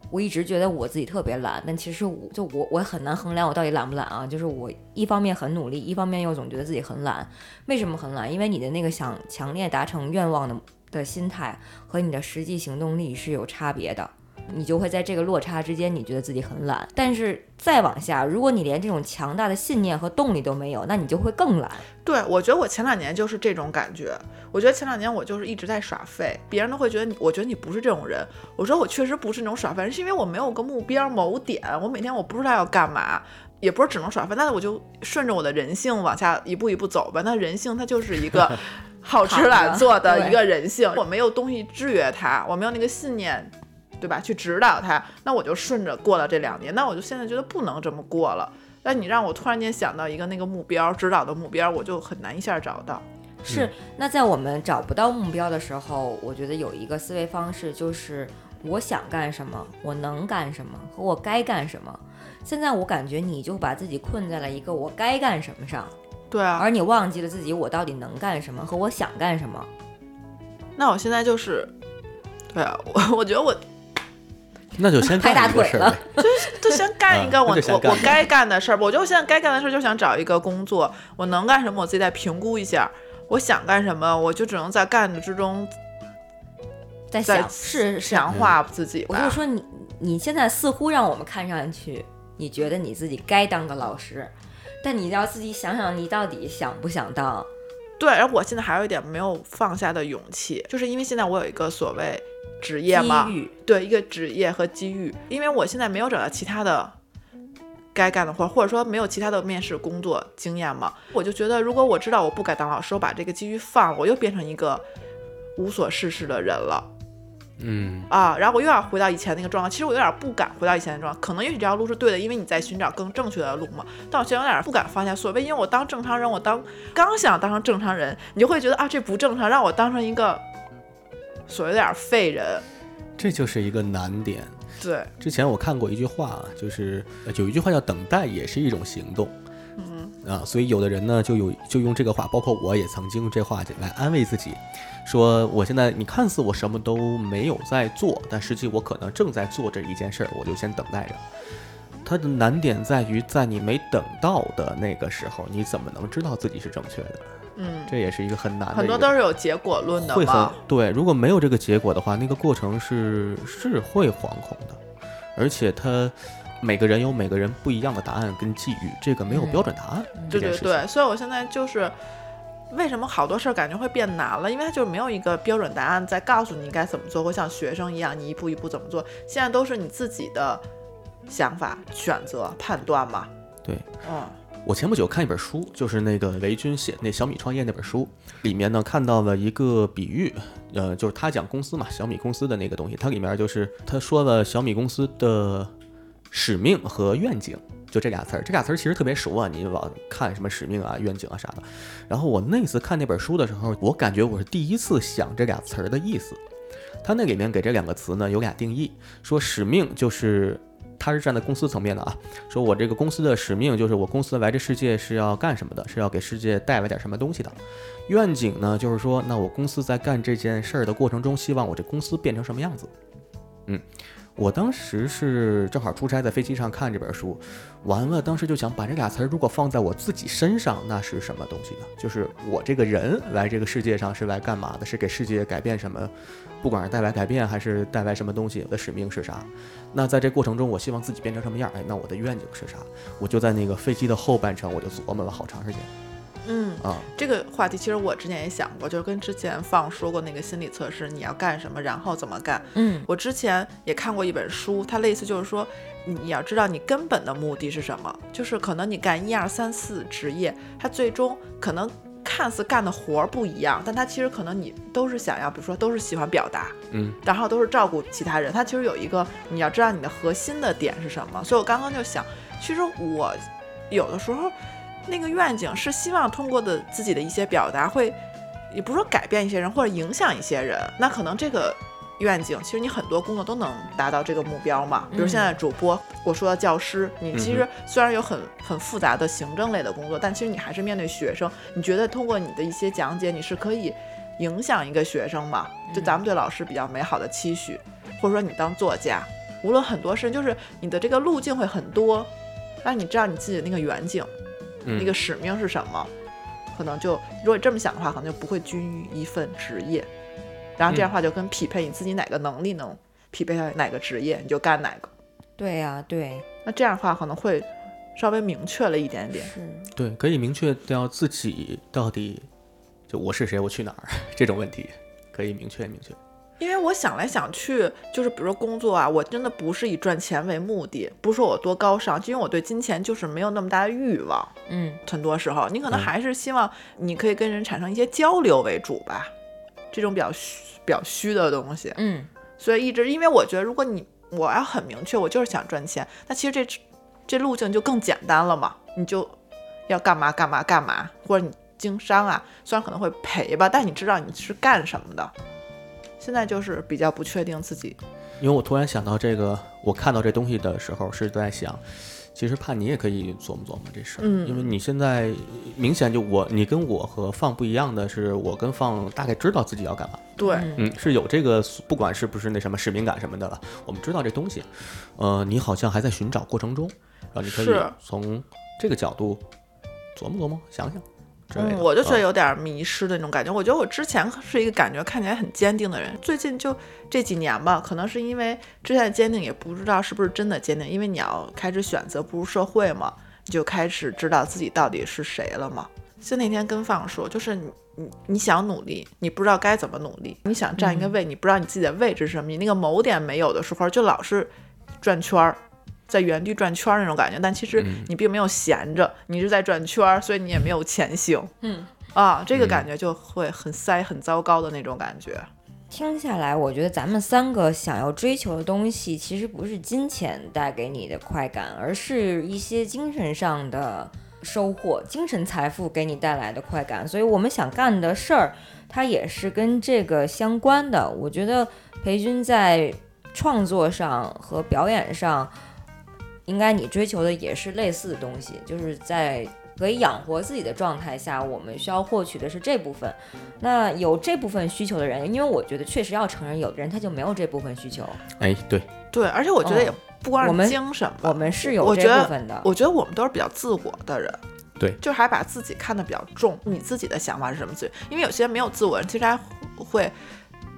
我一直觉得我自己特别懒，但其实我就我我很难衡量我到底懒不懒啊。就是我一方面很努力，一方面又总觉得自己很懒。为什么很懒？因为你的那个想强烈达成愿望的的心态和你的实际行动力是有差别的。你就会在这个落差之间，你觉得自己很懒。但是再往下，如果你连这种强大的信念和动力都没有，那你就会更懒。对，我觉得我前两年就是这种感觉。我觉得前两年我就是一直在耍废，别人都会觉得你，我觉得你不是这种人。我说我确实不是那种耍废人，是因为我没有个目标某点，我每天我不知道要干嘛，也不是只能耍废，那我就顺着我的人性往下一步一步走吧。那人性它就是一个 好吃懒做的一个人性，我没有东西制约它，我没有那个信念。对吧？去指导他，那我就顺着过了这两年。那我就现在觉得不能这么过了。那你让我突然间想到一个那个目标，指导的目标，我就很难一下找到。是，那在我们找不到目标的时候，我觉得有一个思维方式，就是我想干什么，我能干什么，和我该干什么。现在我感觉你就把自己困在了一个我该干什么上，对啊，而你忘记了自己我到底能干什么和我想干什么。那我现在就是，对啊，我 我觉得我。那 就先干一个事儿，就就先干一个我我我该干的事儿。我就现在该干的事儿就想找一个工作，我能干什么，我自己再评估一下。我想干什么，我就只能在干的之中，在想是强化自己。我就说你你现在似乎让我们看上去，你觉得你自己该当个老师，但你要自己想想，你到底想不想当？对，而我现在还有一点没有放下的勇气，就是因为现在我有一个所谓。职业嘛，对一个职业和机遇，因为我现在没有找到其他的该干的活，或者说没有其他的面试工作经验嘛，我就觉得如果我知道我不该当老师，我把这个机遇放了，我又变成一个无所事事的人了，嗯。啊，然后我又要回到以前那个状态，其实我有点不敢回到以前的状态，可能也许这条路是对的，因为你在寻找更正确的路嘛，但我现在有点不敢放下，所谓因为我当正常人，我当刚想当成正常人，你就会觉得啊这不正常，让我当成一个。所谓有点废人，这就是一个难点。对，之前我看过一句话，就是有一句话叫“等待也是一种行动”。嗯啊，所以有的人呢，就有就用这个话，包括我也曾经用这话来安慰自己，说我现在你看似我什么都没有在做，但实际我可能正在做这一件事儿，我就先等待着。它的难点在于，在你没等到的那个时候，你怎么能知道自己是正确的？嗯，这也是一个很难的，很多都是有结果论的会很对。如果没有这个结果的话，那个过程是是会惶恐的，而且他每个人有每个人不一样的答案跟际遇，这个没有标准答案。对对对，所以我现在就是为什么好多事儿感觉会变难了，因为它就是没有一个标准答案在告诉你该怎么做，或像学生一样你一步一步怎么做，现在都是你自己的想法、选择、判断嘛。对，嗯。我前不久看一本书，就是那个雷军写那小米创业那本书，里面呢看到了一个比喻，呃，就是他讲公司嘛，小米公司的那个东西，它里面就是他说了小米公司的使命和愿景，就这俩词儿，这俩词儿其实特别熟啊，你往看什么使命啊、愿景啊啥的。然后我那次看那本书的时候，我感觉我是第一次想这俩词儿的意思。他那里面给这两个词呢有俩定义，说使命就是。他是站在公司层面的啊，说我这个公司的使命就是我公司来这世界是要干什么的，是要给世界带来点什么东西的。愿景呢，就是说那我公司在干这件事儿的过程中，希望我这公司变成什么样子。嗯，我当时是正好出差在飞机上看这本书，完了当时就想把这俩词儿如果放在我自己身上，那是什么东西呢？就是我这个人来这个世界上是来干嘛的？是给世界改变什么？不管是带来改变还是带来什么东西，我的使命是啥？那在这过程中，我希望自己变成什么样？哎，那我的愿景是啥？我就在那个飞机的后半程，我就琢磨了好长时间。嗯啊，这个话题其实我之前也想过，就是跟之前放说过那个心理测试，你要干什么，然后怎么干。嗯，我之前也看过一本书，它类似就是说，你要知道你根本的目的是什么，就是可能你干一二三四职业，它最终可能。看似干的活儿不一样，但他其实可能你都是想要，比如说都是喜欢表达，嗯，然后都是照顾其他人。他其实有一个你要知道你的核心的点是什么。所以我刚刚就想，其实我有的时候那个愿景是希望通过的自己的一些表达，会也不是说改变一些人或者影响一些人。那可能这个。愿景其实你很多工作都能达到这个目标嘛，比如现在主播，我说的教师，你其实虽然有很很复杂的行政类的工作，但其实你还是面对学生。你觉得通过你的一些讲解，你是可以影响一个学生嘛？就咱们对老师比较美好的期许，或者说你当作家，无论很多事，就是你的这个路径会很多，但你知道你自己的那个远景，那个使命是什么，可能就如果这么想的话，可能就不会拘于一份职业。然后这样的话就跟匹配你自己哪个能力能匹配到哪个职业，你就干哪个。对呀、对，那这样的话可能会稍微明确了一点点。是，对，可以明确掉自己到底就我是谁，我去哪儿 这种问题，可以明确明确。因为我想来想去，就是比如说工作啊，我真的不是以赚钱为目的，不是说我多高尚，就因为我对金钱就是没有那么大的欲望。嗯，很多时候，你可能嗯还是希望你可以跟人产生一些交流为主吧，这种比较虚、比较虚的东西。嗯，所以一直，因为我觉得，如果你我要很明确，我就是想赚钱，那其实这这路径就更简单了嘛，你就要干嘛干嘛干嘛，或者你经商啊，虽然可能会赔吧，但你知道你是干什么的。现在就是比较不确定自己，因为我突然想到这个，我看到这东西的时候是在想，其实怕你也可以琢磨琢磨这事儿，嗯。因为你现在明显就我你跟我和放不一样的是，我跟放大概知道自己要干嘛，对，嗯。嗯，是有这个不管是不是那什么使命感什么的了，我们知道这东西，呃，你好像还在寻找过程中，然后你可以从这个角度琢磨琢磨，想想之类的。嗯，我就觉得啊有点迷失的那种感觉。我觉得我之前是一个感觉看起来很坚定的人，最近就这几年吧，可能是因为之前的坚定也不知道是不是真的坚定，因为你要开始选择步入社会嘛，你就开始知道自己到底是谁了嘛。就那天跟放说，就是你你你想努力，你不知道该怎么努力；你想占一个位，你不知道你自己的位置是什么，你那个某点没有的时候，就老是转圈儿。在原地转圈儿那种感觉，但其实你并没有闲着，你是在转圈儿，所以你也没有前行。嗯啊，这个嗯感觉就会很塞、很糟糕的那种感觉。听下来，我觉得咱们三个想要追求的东西，其实不是金钱带给你的快感，而是一些精神上的收获、精神财富给你带来的快感。所以我们想干的事儿，它也是跟这个相关的。我觉得裴军在创作上和表演上，应该你追求的也是类似的东西，就是在可以养活自己的状态下，我们需要获取的是这部分。那有这部分需求的人，因为我觉得确实要承认，有的人他就没有这部分需求，哎，对，对，而且我觉得也哦不光是我们精神吧，我们是有这部分的。我觉得我们都是比较自我的人。对就还把自己看得比较重，你自己的想法是什么？自己，因为有些人没有自我人，其实还会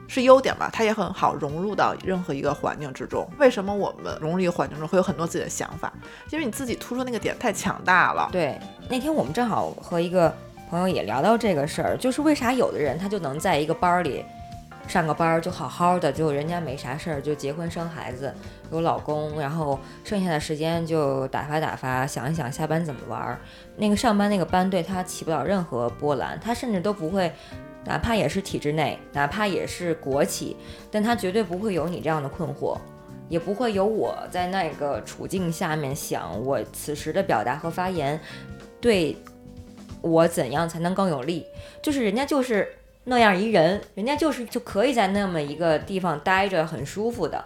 是优点吧，他也很好融入到任何一个环境之中。为什么我们融入一个环境中会有很多自己的想法？因为你自己突出那个点太强大了。对，那天我们正好和一个朋友也聊到这个事儿，就是为啥有的人他就能在一个班里上个班就好好的，就人家没啥事儿，就结婚生孩子，有老公，然后剩下的时间就打发打发，想一想下班怎么玩儿。那个上班那个班对他起不了任何波澜，他甚至都不会。哪怕也是体制内，哪怕也是国企，但他绝对不会有你这样的困惑，也不会有我在那个处境下面想我此时的表达和发言对我怎样才能更有利。就是人家就是那样一人，人家就是就可以在那么一个地方待着很舒服的，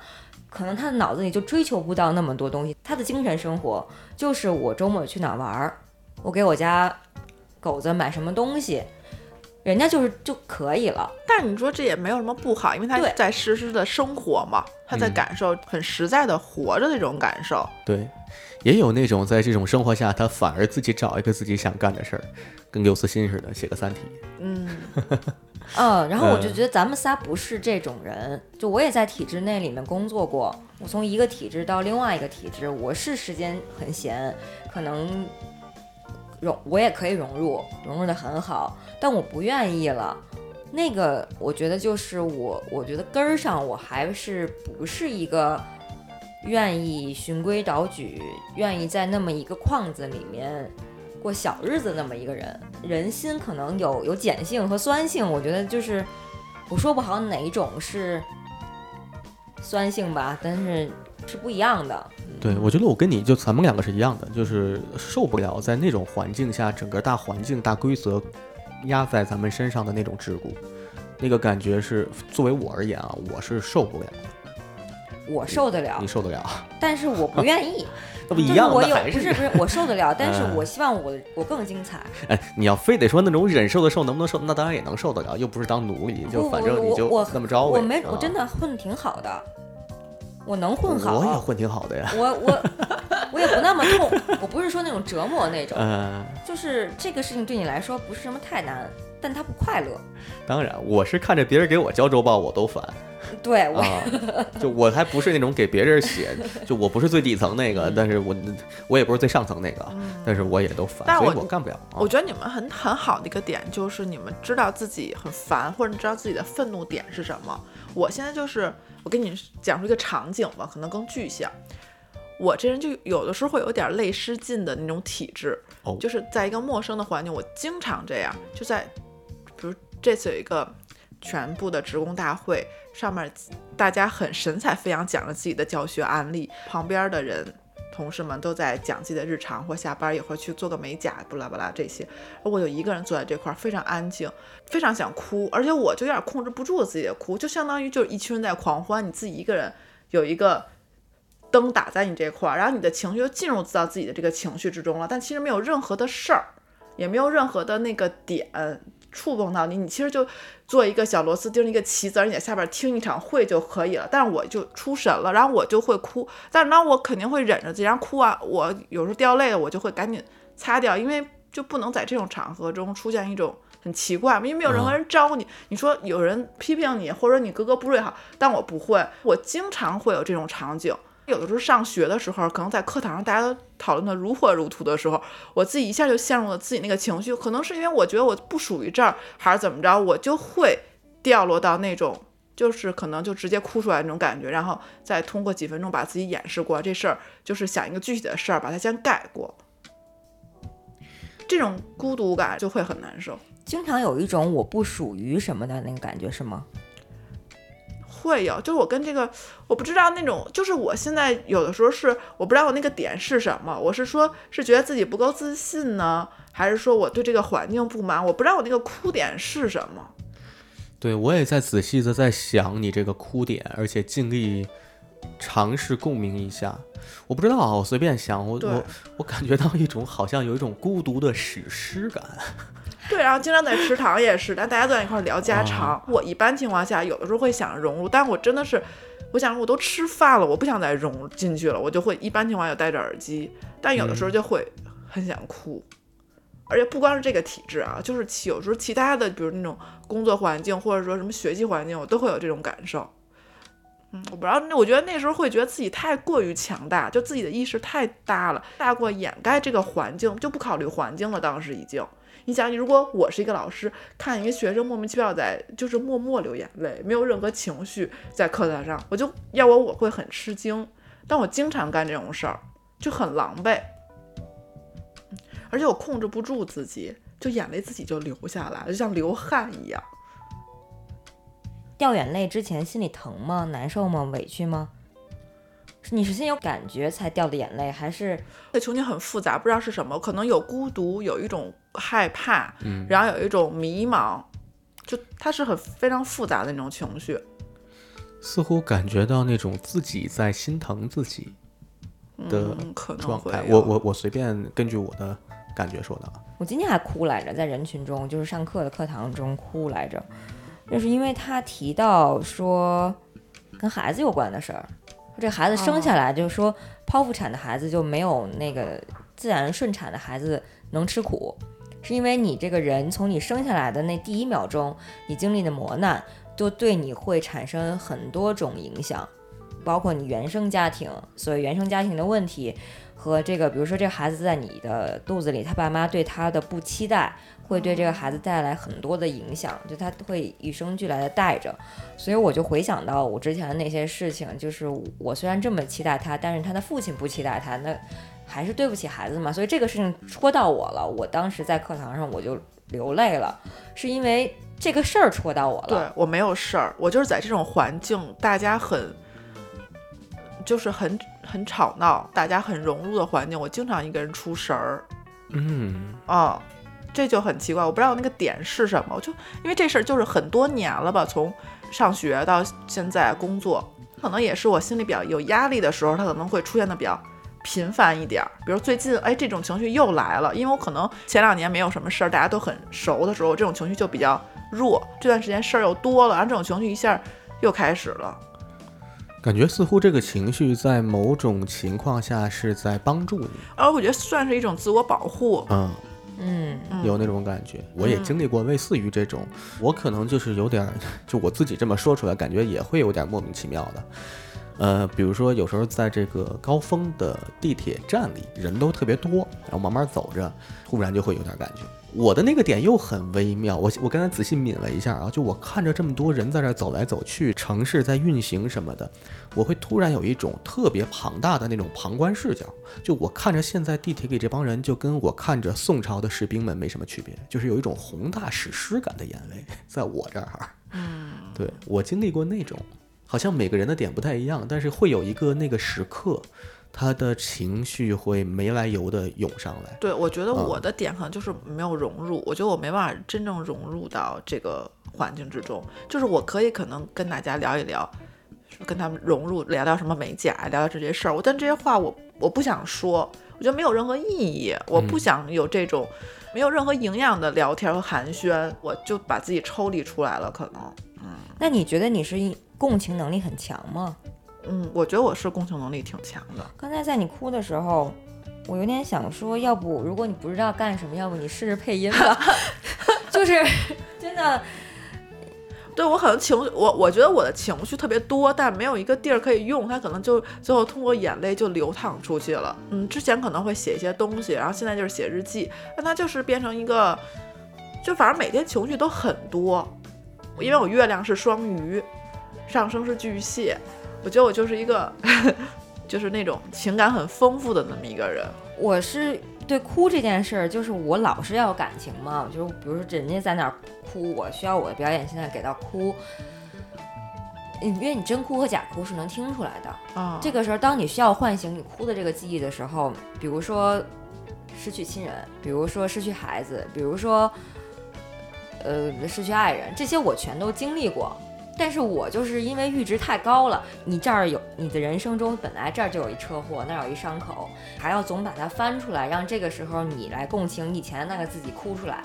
可能他的脑子里就追求不到那么多东西，他的精神生活就是我周末去哪玩儿，我给我家狗子买什么东西。人家就是就可以了，但是你说这也没有什么不好，因为他对。在实时的生活嘛，他在嗯。感受很实在的活着的这种感受。对，也有那种在这种生活下，他反而自己找一个自己想干的事儿，跟刘慈欣似的，写个《三体》。嗯，嗯，然后我就嗯觉得咱们仨不是这种人，就我也在体制内里面工作过，我从一个体制到另外一个体制，我是时间很闲，可能融我也可以融入，融入的很好，但我不愿意了。那个我觉得就是我，我觉得根儿上我还是不是一个愿意循规蹈矩，愿意在那么一个框子里面过小日子那么一个人。人心可能有有碱性和酸性，我觉得就是我说不好哪一种是酸性吧，但是是不一样的。对，我觉得我跟你就咱们两个是一样的，就是受不了在那种环境下，整个大环境、大规则压在咱们身上的那种桎梏，那个感觉是作为我而言啊，我是受不了的。我受得了你，受得了？但是我不愿意。那不一样的，就是我有还不是不是我受得了，但是嗯我希望我我更精彩。哎，你要非得说那种忍受的受能不能受，那当然也能受得了，又不是当奴隶，就反正你就我我那么着呗。我没我啊真的混的挺好的，我能混好。我也混挺好的呀。我我我也不那么痛，我不是说那种折磨那种，嗯，就是这个事情对你来说不是什么太难，但它不快乐。当然，我是看着别人给我交周报我都烦对我、啊，就我还不是那种给别人写，就我不是最底层那个，但是我我也不是最上层那个，但是我也都烦，所以我我干不了。啊我觉得你们很很好的一个点就是你们知道自己很烦，或者你知道自己的愤怒点是什么。我现在就是我给你讲述一个场景吧，可能更具象。我这人就有的时候会有点泪失禁的那种体质，哦就是在一个陌生的环境，我经常这样。就在比如这次有一个全部的职工大会，上面大家很神采飞扬讲了自己的教学案例，旁边的人。同事们都在讲自己的日常，或下班一会去做个美甲，不拉不拉这些。而我就一个人坐在这块儿，非常安静，非常想哭，而且我就有点控制不住自己的哭，就相当于就是一群人在狂欢，你自己一个人有一个灯打在你这块儿，然后你的情绪就进入到自己的这个情绪之中了，但其实没有任何的事儿，也没有任何的那个点触碰到你，你其实就做一个小螺丝钉，一个棋子儿，你在下边听一场会就可以了。但是我就出神了，然后我就会哭，但是那，我肯定会忍着自己，然后哭啊，我有时候掉泪了，我就会赶紧擦掉，因为就不能在这种场合中出现一种很奇怪嘛，因为没有任何人招你。你说有人批评你，或者你格格不入也好，但我不会，我经常会有这种场景。有的时候上学的时候，可能在课堂上大家都讨论的如火如荼的时候，我自己一下就陷入了自己那个情绪。可能是因为我觉得我不属于这儿，还是怎么着，我就会掉落到那种就是可能就直接哭出来那种感觉，然后再通过几分钟把自己掩饰过这事儿，就是想一个具体的事儿，把它先盖过。这种孤独感就会很难受。经常有一种我不属于什么的那个感觉，是吗？会有，就是我跟这个，我不知道那种，就是我现在有的时候是我不知道我那个点是什么，我是说，是觉得自己不够自信呢，还是说我对这个环境不满？我不知道我那个哭点是什么。对我也在仔细的在想你这个哭点，而且尽力尝试共鸣一下。我不知道啊，我随便想，我我我感觉到一种好像有一种孤独的史诗感。对，然后经常在食堂也是，但大家都在一块儿聊家常。我一般情况下有的时候会想融入，但我真的是，我想我都吃饭了，我不想再融进去了，我就会一般情况下戴着耳机，但有的时候就会很想哭。而且不光是这个体质啊，就是其有时候其他的，比如那种工作环境或者说什么学习环境，我都会有这种感受。嗯，我不知道，那我觉得那时候会觉得自己太过于强大，就自己的意识太大了，大过掩盖这个环境，就不考虑环境了。当时已经，你想，如果我是一个老师，看一个学生莫名其妙在就是默默流眼泪，没有任何情绪在课堂上，我就要我我会很吃惊。但我经常干这种事儿，就很狼狈，嗯而且我控制不住自己，就眼泪自己就流下来，就像流汗一样。掉眼泪之前心里疼吗？难受吗？委屈吗？你是先有感觉才掉的眼泪，还是这情景很复杂，不知道是什么，可能有孤独，有一种害怕，嗯然后有一种迷茫，就它是很非常复杂的那种情绪。似乎感觉到那种自己在心疼自己的嗯，可能状态。我我我随便根据我的感觉说的啊。我今天还哭来着，在人群中，就是上课的课堂中哭来着，就是因为他提到说跟孩子有关的事儿，这孩子生下来就是说剖腹产的孩子就没有那个自然顺产的孩子能吃苦，是因为你这个人从你生下来的那第一秒钟，你经历的磨难，就对你会产生很多种影响，包括你原生家庭，所谓原生家庭的问题。和这个，比如说这个孩子在你的肚子里，他爸妈对他的不期待，会对这个孩子带来很多的影响，就他会与生俱来的带着。所以我就回想到我之前的那些事情，就是我虽然这么期待他，但是他的父亲不期待他，那还是对不起孩子嘛。所以这个事情戳到我了，我当时在课堂上我就流泪了，是因为这个事儿戳到我了。对我没有事儿，我就是在这种环境，大家很，就是很很吵闹，大家很融入的环境，我经常一个人出神儿嗯，啊、这就很奇怪，我不知道那个点是什么，我就因为这事儿就是很多年了吧，从上学到现在工作，可能也是我心里比较有压力的时候，它可能会出现的比较频繁一点儿。比如最近，哎，这种情绪又来了，因为我可能前两年没有什么事儿，大家都很熟的时候，这种情绪就比较弱。这段时间事儿又多了，然后这种情绪一下又开始了。感觉似乎这个情绪在某种情况下是在帮助你。而我觉得算是一种自我保护，嗯，嗯有那种感觉。我也经历过类似于这种，我可能就是有点儿，就我自己这么说出来，感觉也会有点莫名其妙的。呃，比如说有时候在这个高峰的地铁站里，人都特别多，然后慢慢走着，突然就会有点感觉。我的那个点又很微妙，我我刚才仔细抿了一下啊，就我看着这么多人在这儿走来走去，城市在运行什么的，我会突然有一种特别庞大的那种旁观视角。就我看着现在地铁里这帮人，就跟我看着宋朝的士兵们没什么区别，就是有一种宏大史诗感的眼泪，在我这儿。嗯，对我经历过那种，好像每个人的点不太一样，但是会有一个那个时刻，他的情绪会没来由的涌上来。对，我觉得嗯我的点可能就是没有融入，我觉得我没办法真正融入到这个环境之中。就是我可以可能跟大家聊一聊，跟他们融入，聊聊什么美甲，聊聊这些事儿。我但这些话我我不想说，我觉得没有任何意义，我不想有这种没有任何营养的聊天和寒暄，我就把自己抽离出来了。可能，嗯那你觉得你是共情能力很强吗？嗯，我觉得我是共情能力挺强的。刚才在你哭的时候，我有点想说，要不如果你不知道干什么，要不你试试配音吧。就是真的，对我可能情绪，我我觉得我的情绪特别多，但没有一个地儿可以用，它可能就最后通过眼泪就流淌出去了。嗯，之前可能会写一些东西，然后现在就是写日记，但它就是变成一个，就反正每天情绪都很多，因为我月亮是双鱼，上升是巨蟹，我觉得我就是一个，就是那种情感很丰富的那么一个人。我是对哭这件事儿，就是我老是要有感情嘛，就是比如说人家在那儿哭，我需要我的表演现在给到哭。嗯因为你真哭和假哭是能听出来的。啊，这个时候，当你需要唤醒你哭的这个记忆的时候，比如说失去亲人，比如说失去孩子，比如说呃失去爱人，这些我全都经历过。但是我就是因为阈值太高了，你这儿有你的人生中本来这儿就有一车祸，那儿有一伤口，还要总把它翻出来，让这个时候你来共情以前的那个自己哭出来。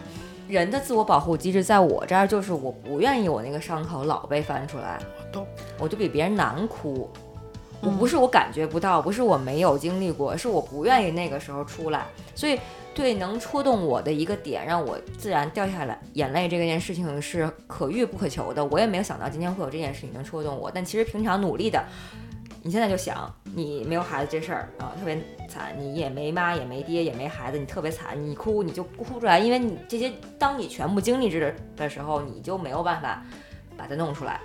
人的自我保护机制在我这儿就是我不愿意我那个伤口老被翻出来，我就比别人难哭。我不是我感觉不到，不是我没有经历过，是我不愿意那个时候出来。所以，对能戳动我的一个点，让我自然掉下来眼泪这件事情是可遇不可求的。我也没有想到今天会有这件事情能戳动我，但其实平常努力的，你现在就想，你没有孩子这事儿啊，特别惨，你也没妈也没爹也没孩子，你特别惨，你哭你就哭出来，因为你这些当你全部经历着的时候，你就没有办法把它弄出来。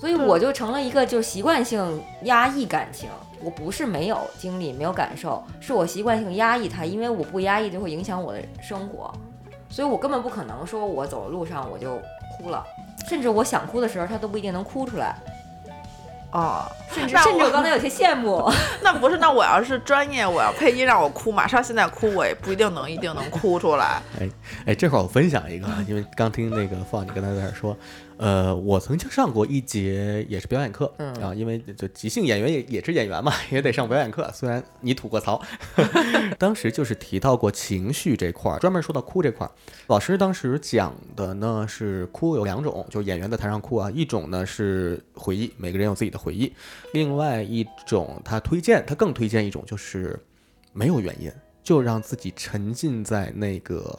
所以我就成了一个就习惯性压抑感情。我不是没有经历、没有感受，是我习惯性压抑它，因为我不压抑就会影响我的生活，所以我根本不可能说我走的路上我就哭了，甚至我想哭的时候，它都不一定能哭出来，哦，甚至甚至我刚才有些羡慕。那不是，那我要是专业，我要配音让我哭，马上现在哭，我也不一定能一定能哭出来。哎哎，这块儿我分享一个，啊，因为刚听那个放你刚才在那儿说，呃，我曾经上过一节也是表演课，嗯啊，因为就即兴演员也也是演员嘛，也得上表演课。虽然你吐过槽，当时就是提到过情绪这块儿，专门说到哭这块儿。老师当时讲的呢是哭有两种，就是演员在台上哭啊，一种呢是回忆，每个人有自己的回忆；另外一种他推荐，他更推荐一种就是没有原因，就让自己沉浸在那个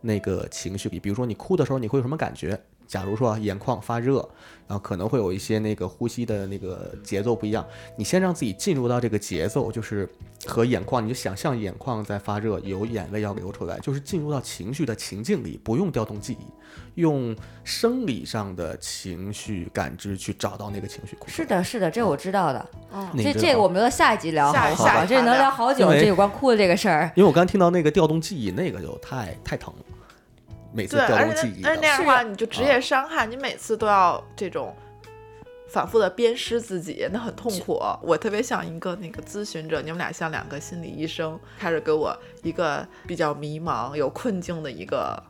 那个情绪里。比如说你哭的时候，你会有什么感觉？假如说啊眼眶发热，然后可能会有一些那个呼吸的那个节奏不一样，你先让自己进入到这个节奏，就是和眼眶，你就想象眼眶在发热，有眼泪要流出来，就是进入到情绪的情境里，不用调动记忆，用生理上的情绪感知去找到那个情绪。是的，是的，这我知道的。嗯，这这个我们留到下一集聊下好不好？下一趴聊这能聊好久，这有关哭的这个事儿。因为我刚听到那个调动记忆，那个就太太疼了，每次对，调而且动记忆的而且那样的话，你就职业伤害，你每次都要这种反复的鞭尸自己，那很痛苦。我特别像一个那个咨询者，你们俩像两个心理医生，开始给我一个比较迷茫、有困境的一个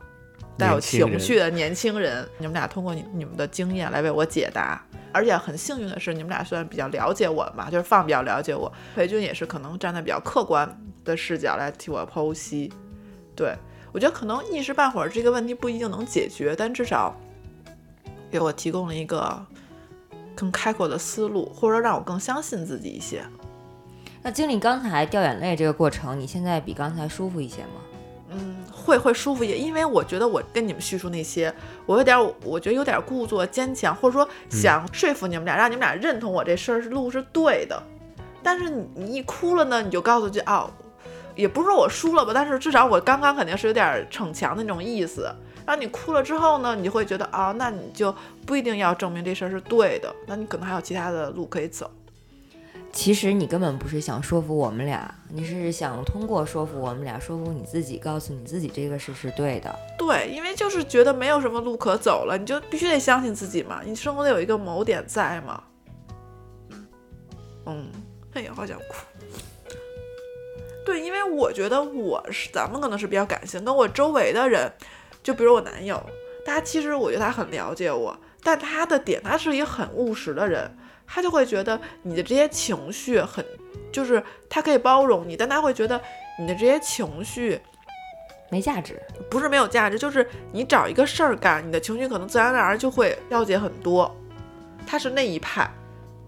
带有情绪的年轻人。你们俩通过你你们的经验来为我解答。而且很幸运的是，你们俩虽然比较了解我嘛，就是放比较了解我，裴军也是可能站在比较客观的视角来替我剖析。对，我觉得可能一时半会儿这个问题不一定能解决，但至少给我提供了一个更开阔的思路，或者说让我更相信自己一些。那经历刚才掉眼泪这个过程，你现在比刚才舒服一些吗？嗯，会会舒服一些，因为我觉得我跟你们叙述那些，我有点儿，我觉得有点儿故作坚强，或者说想说服你们俩，让你们俩认同我这事儿是路是对的。但是你你一哭了呢，你就告诉自己哦，也不是说我输了吧，但是至少我刚刚肯定是有点儿逞强的那种意思。然后你哭了之后呢，你就会觉得啊、那你就不一定要证明这事儿是对的，那你可能还有其他的路可以走。其实你根本不是想说服我们俩，你是想通过说服我们俩，说服你自己，告诉你自己这个事是对的。对，因为就是觉得没有什么路可走了，你就必须得相信自己嘛，你生活得有一个锚点在嘛。嗯，哎呀，好想哭。对，因为我觉得我是咱们可能是比较感性，跟我周围的人，就比如我男友，他其实我觉得他很了解我，但他的点他是一个很务实的人，他就会觉得你的这些情绪很，就是他可以包容你，但他会觉得你的这些情绪没价值，不是没有价值，就是你找一个事儿干，你的情绪可能自然而然就会了解很多。他是那一派，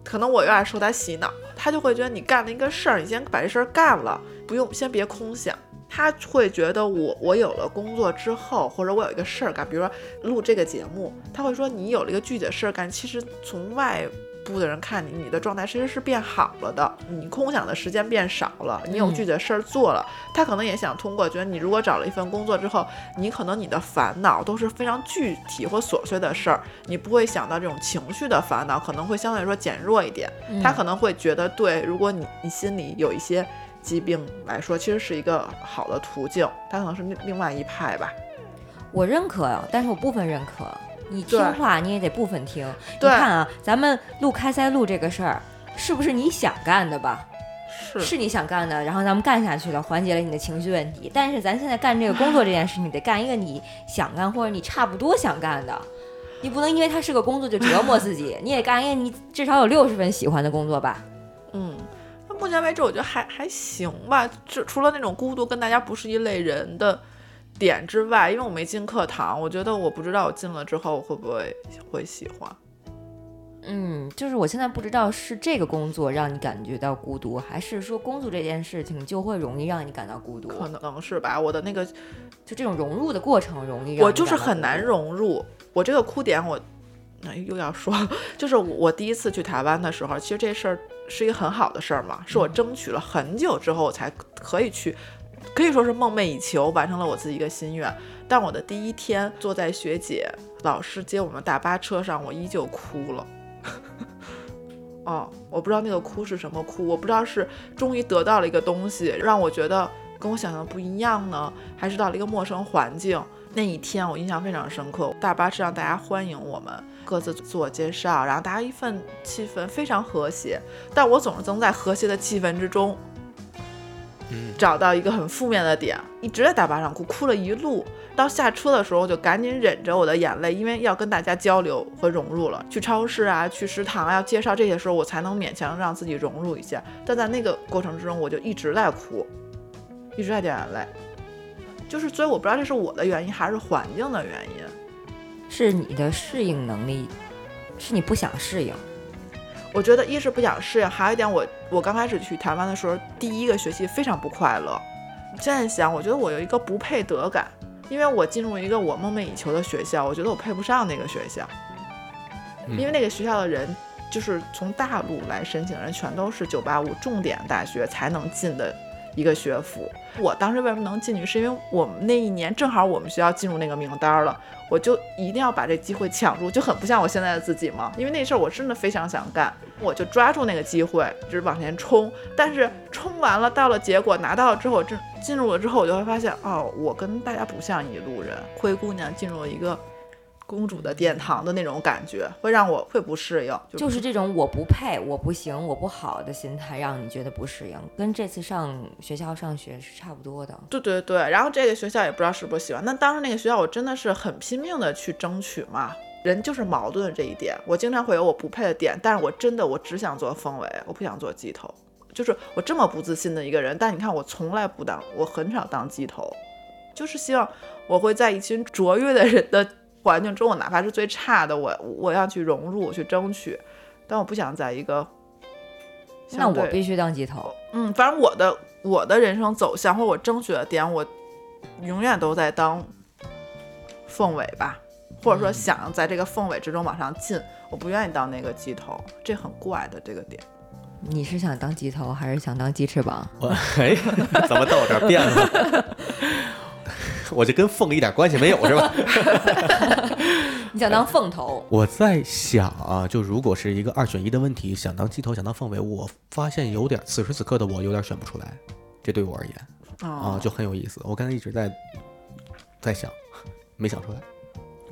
可能我有点受他洗脑，他就会觉得你干了一个事儿，你先把这事儿干了，不用先别空想。他会觉得我我有了工作之后，或者我有一个事儿干，比如说录这个节目，他会说你有了一个具体的事儿干，其实从外部的人看你，你的状态其实是变好了的，你空想的时间变少了，你有具体的事儿做了。他可能也想通过，觉得你如果找了一份工作之后，你可能你的烦恼都是非常具体或琐碎的事儿，你不会想到这种情绪的烦恼，可能会相对来说减弱一点。他可能会觉得，对，如果你你心里有一些疾病来说，其实是一个好的途径。它可能是另另外一派吧。我认可，但是我部分认可。你听话，你也得部分听。你看啊，咱们录开塞露这个事儿，是不是你想干的吧？是是你想干的，然后咱们干下去了，缓解了你的情绪问题。但是咱现在干这个工作这件事，你得干一个你想干或者你差不多想干的，你不能因为它是个工作就折磨自己，你也干一个你至少有六十分喜欢的工作吧。嗯，那目前为止我觉得还还行吧，就除了那种孤独跟大家不是一类人的点之外，因为我没进课堂，我觉得我不知道我进了之后会不会会喜欢。嗯，就是我现在不知道是这个工作让你感觉到孤独，还是说工作这件事情就会容易让你感到孤独，可能是吧，我的那个就这种融入的过程容易让我就是很难。融入。我这个哭点我，那又要说，就是我第一次去台湾的时候，其实这事儿是一个很好的事儿嘛，是我争取了很久之后我才可以去，可以说是梦寐以求，完成了我自己一个心愿。但我的第一天坐在学姐老师接我们大巴车上，我依旧哭了。哦，我不知道那个哭是什么哭，我不知道是终于得到了一个东西，让我觉得跟我想象的不一样呢，还是到了一个陌生环境。那一天我印象非常深刻，大巴是让大家欢迎我们，各自自我介绍，然后大家一份气氛非常和谐，但我总是能在和谐的气氛之中，嗯找到一个很负面的点，一直在大巴上哭，哭了一路。到下车的时候，就赶紧忍着我的眼泪，因为要跟大家交流和融入了。去超市啊，去食堂啊，要介绍这些时候，我才能勉强让自己融入一下。但在那个过程之中，我就一直在哭，一直在掉眼泪。就是，所以我不知道这是我的原因还是环境的原因。是你的适应能力，是你不想适应。我觉得一是不想适应，还有一点我我刚开始去台湾的时候，第一个学期非常不快乐。现在想，我觉得我有一个不配得感，因为我进入一个我梦寐以求的学校，我觉得我配不上那个学校，嗯因为那个学校的人就是从大陆来申请的人，全都是985重点大学才能进的一个学府。我当时为什么能进去，是因为我们那一年正好我们学校进入那个名单了，我就一定要把这机会抢住，就很不像我现在的自己嘛。因为那事儿我真的非常想干，我就抓住那个机会，就是往前冲。但是冲完了，到了结果拿到了之后，这进入了之后，我就会发现，哦，我跟大家不像一路人。灰姑娘进入了一个公主的殿堂的那种感觉，会让我会不适应。就就是这种我不配、我不行、我不好的心态，让你觉得不适应，跟这次上学校上学是差不多的。对对对，然后这个学校也不知道是不是喜欢。但当时那个学校，我真的是很拼命的去争取嘛。人就是矛盾的这一点，我经常会有我不配的点，但是我真的我只想做凤尾，我不想做鸡头。就是我这么不自信的一个人，但你看我从来不当，我很少当鸡头，就是希望我会在一群卓越的人的环境中，我哪怕是最差的，我我要去融入，去争取，但我不想在一个那我必须当鸡头。嗯，反正我的我的人生走向或者我争取的点，我永远都在当凤尾吧，或者说想在这个凤尾之中往上进，我不愿意当那个鸡头，这很怪的这个点。你是想当鸡头还是想当鸡翅膀？我 哎，怎么到我这儿变了？我就跟凤一点关系没有是吧？你想当凤头？我在想啊，就如果是一个二选一的问题，想当鸡头，想当凤尾，我发现有点此时此刻的我有点选不出来，这对我而言啊哦，就很有意思。我刚才一直在在想，没想出来。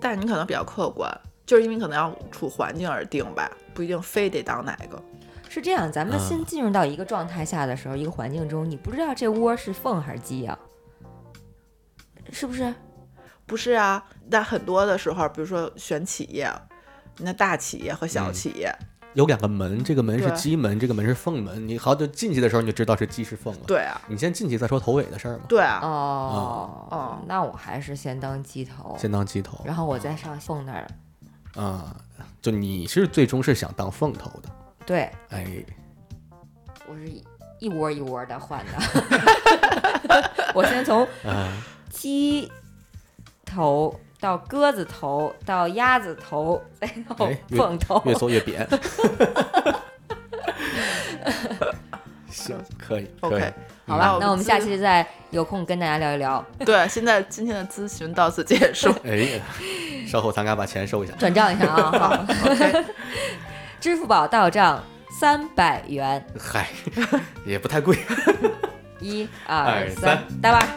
但是你可能比较客观，就是因为可能要处环境而定吧，不一定非得当哪个。是这样，咱们啊新进入到一个状态下的时候，一个环境中，你不知道这窝是凤还是鸡呀、是不是？不是啊，但很多的时候，比如说选企业，那大企业和小嗯企业，有两个门，这个门是鸡门，这个门是凤门。你好久进去的时候你就知道是鸡是凤了。，对啊，你先进去再说头尾的事儿嘛。对啊，哦哦那我还是先当鸡头，先当鸡头然后我再上凤那儿。啊，就你是最终是想当凤头的，对，哎，我是一一窝一窝的换的。我先从啊，鸡头到鸽子头到鸭子头，再到凤头。越缩越扁。行，可以，可以 OK，好吧，那我们下期再有空跟大家聊一聊，对，现在今天的咨询到此结束。哎，稍后咱俩把钱收一下。转账一下啊。好，OK，支付宝到账三百元，嗨，也不太贵。一二二三三，打吧。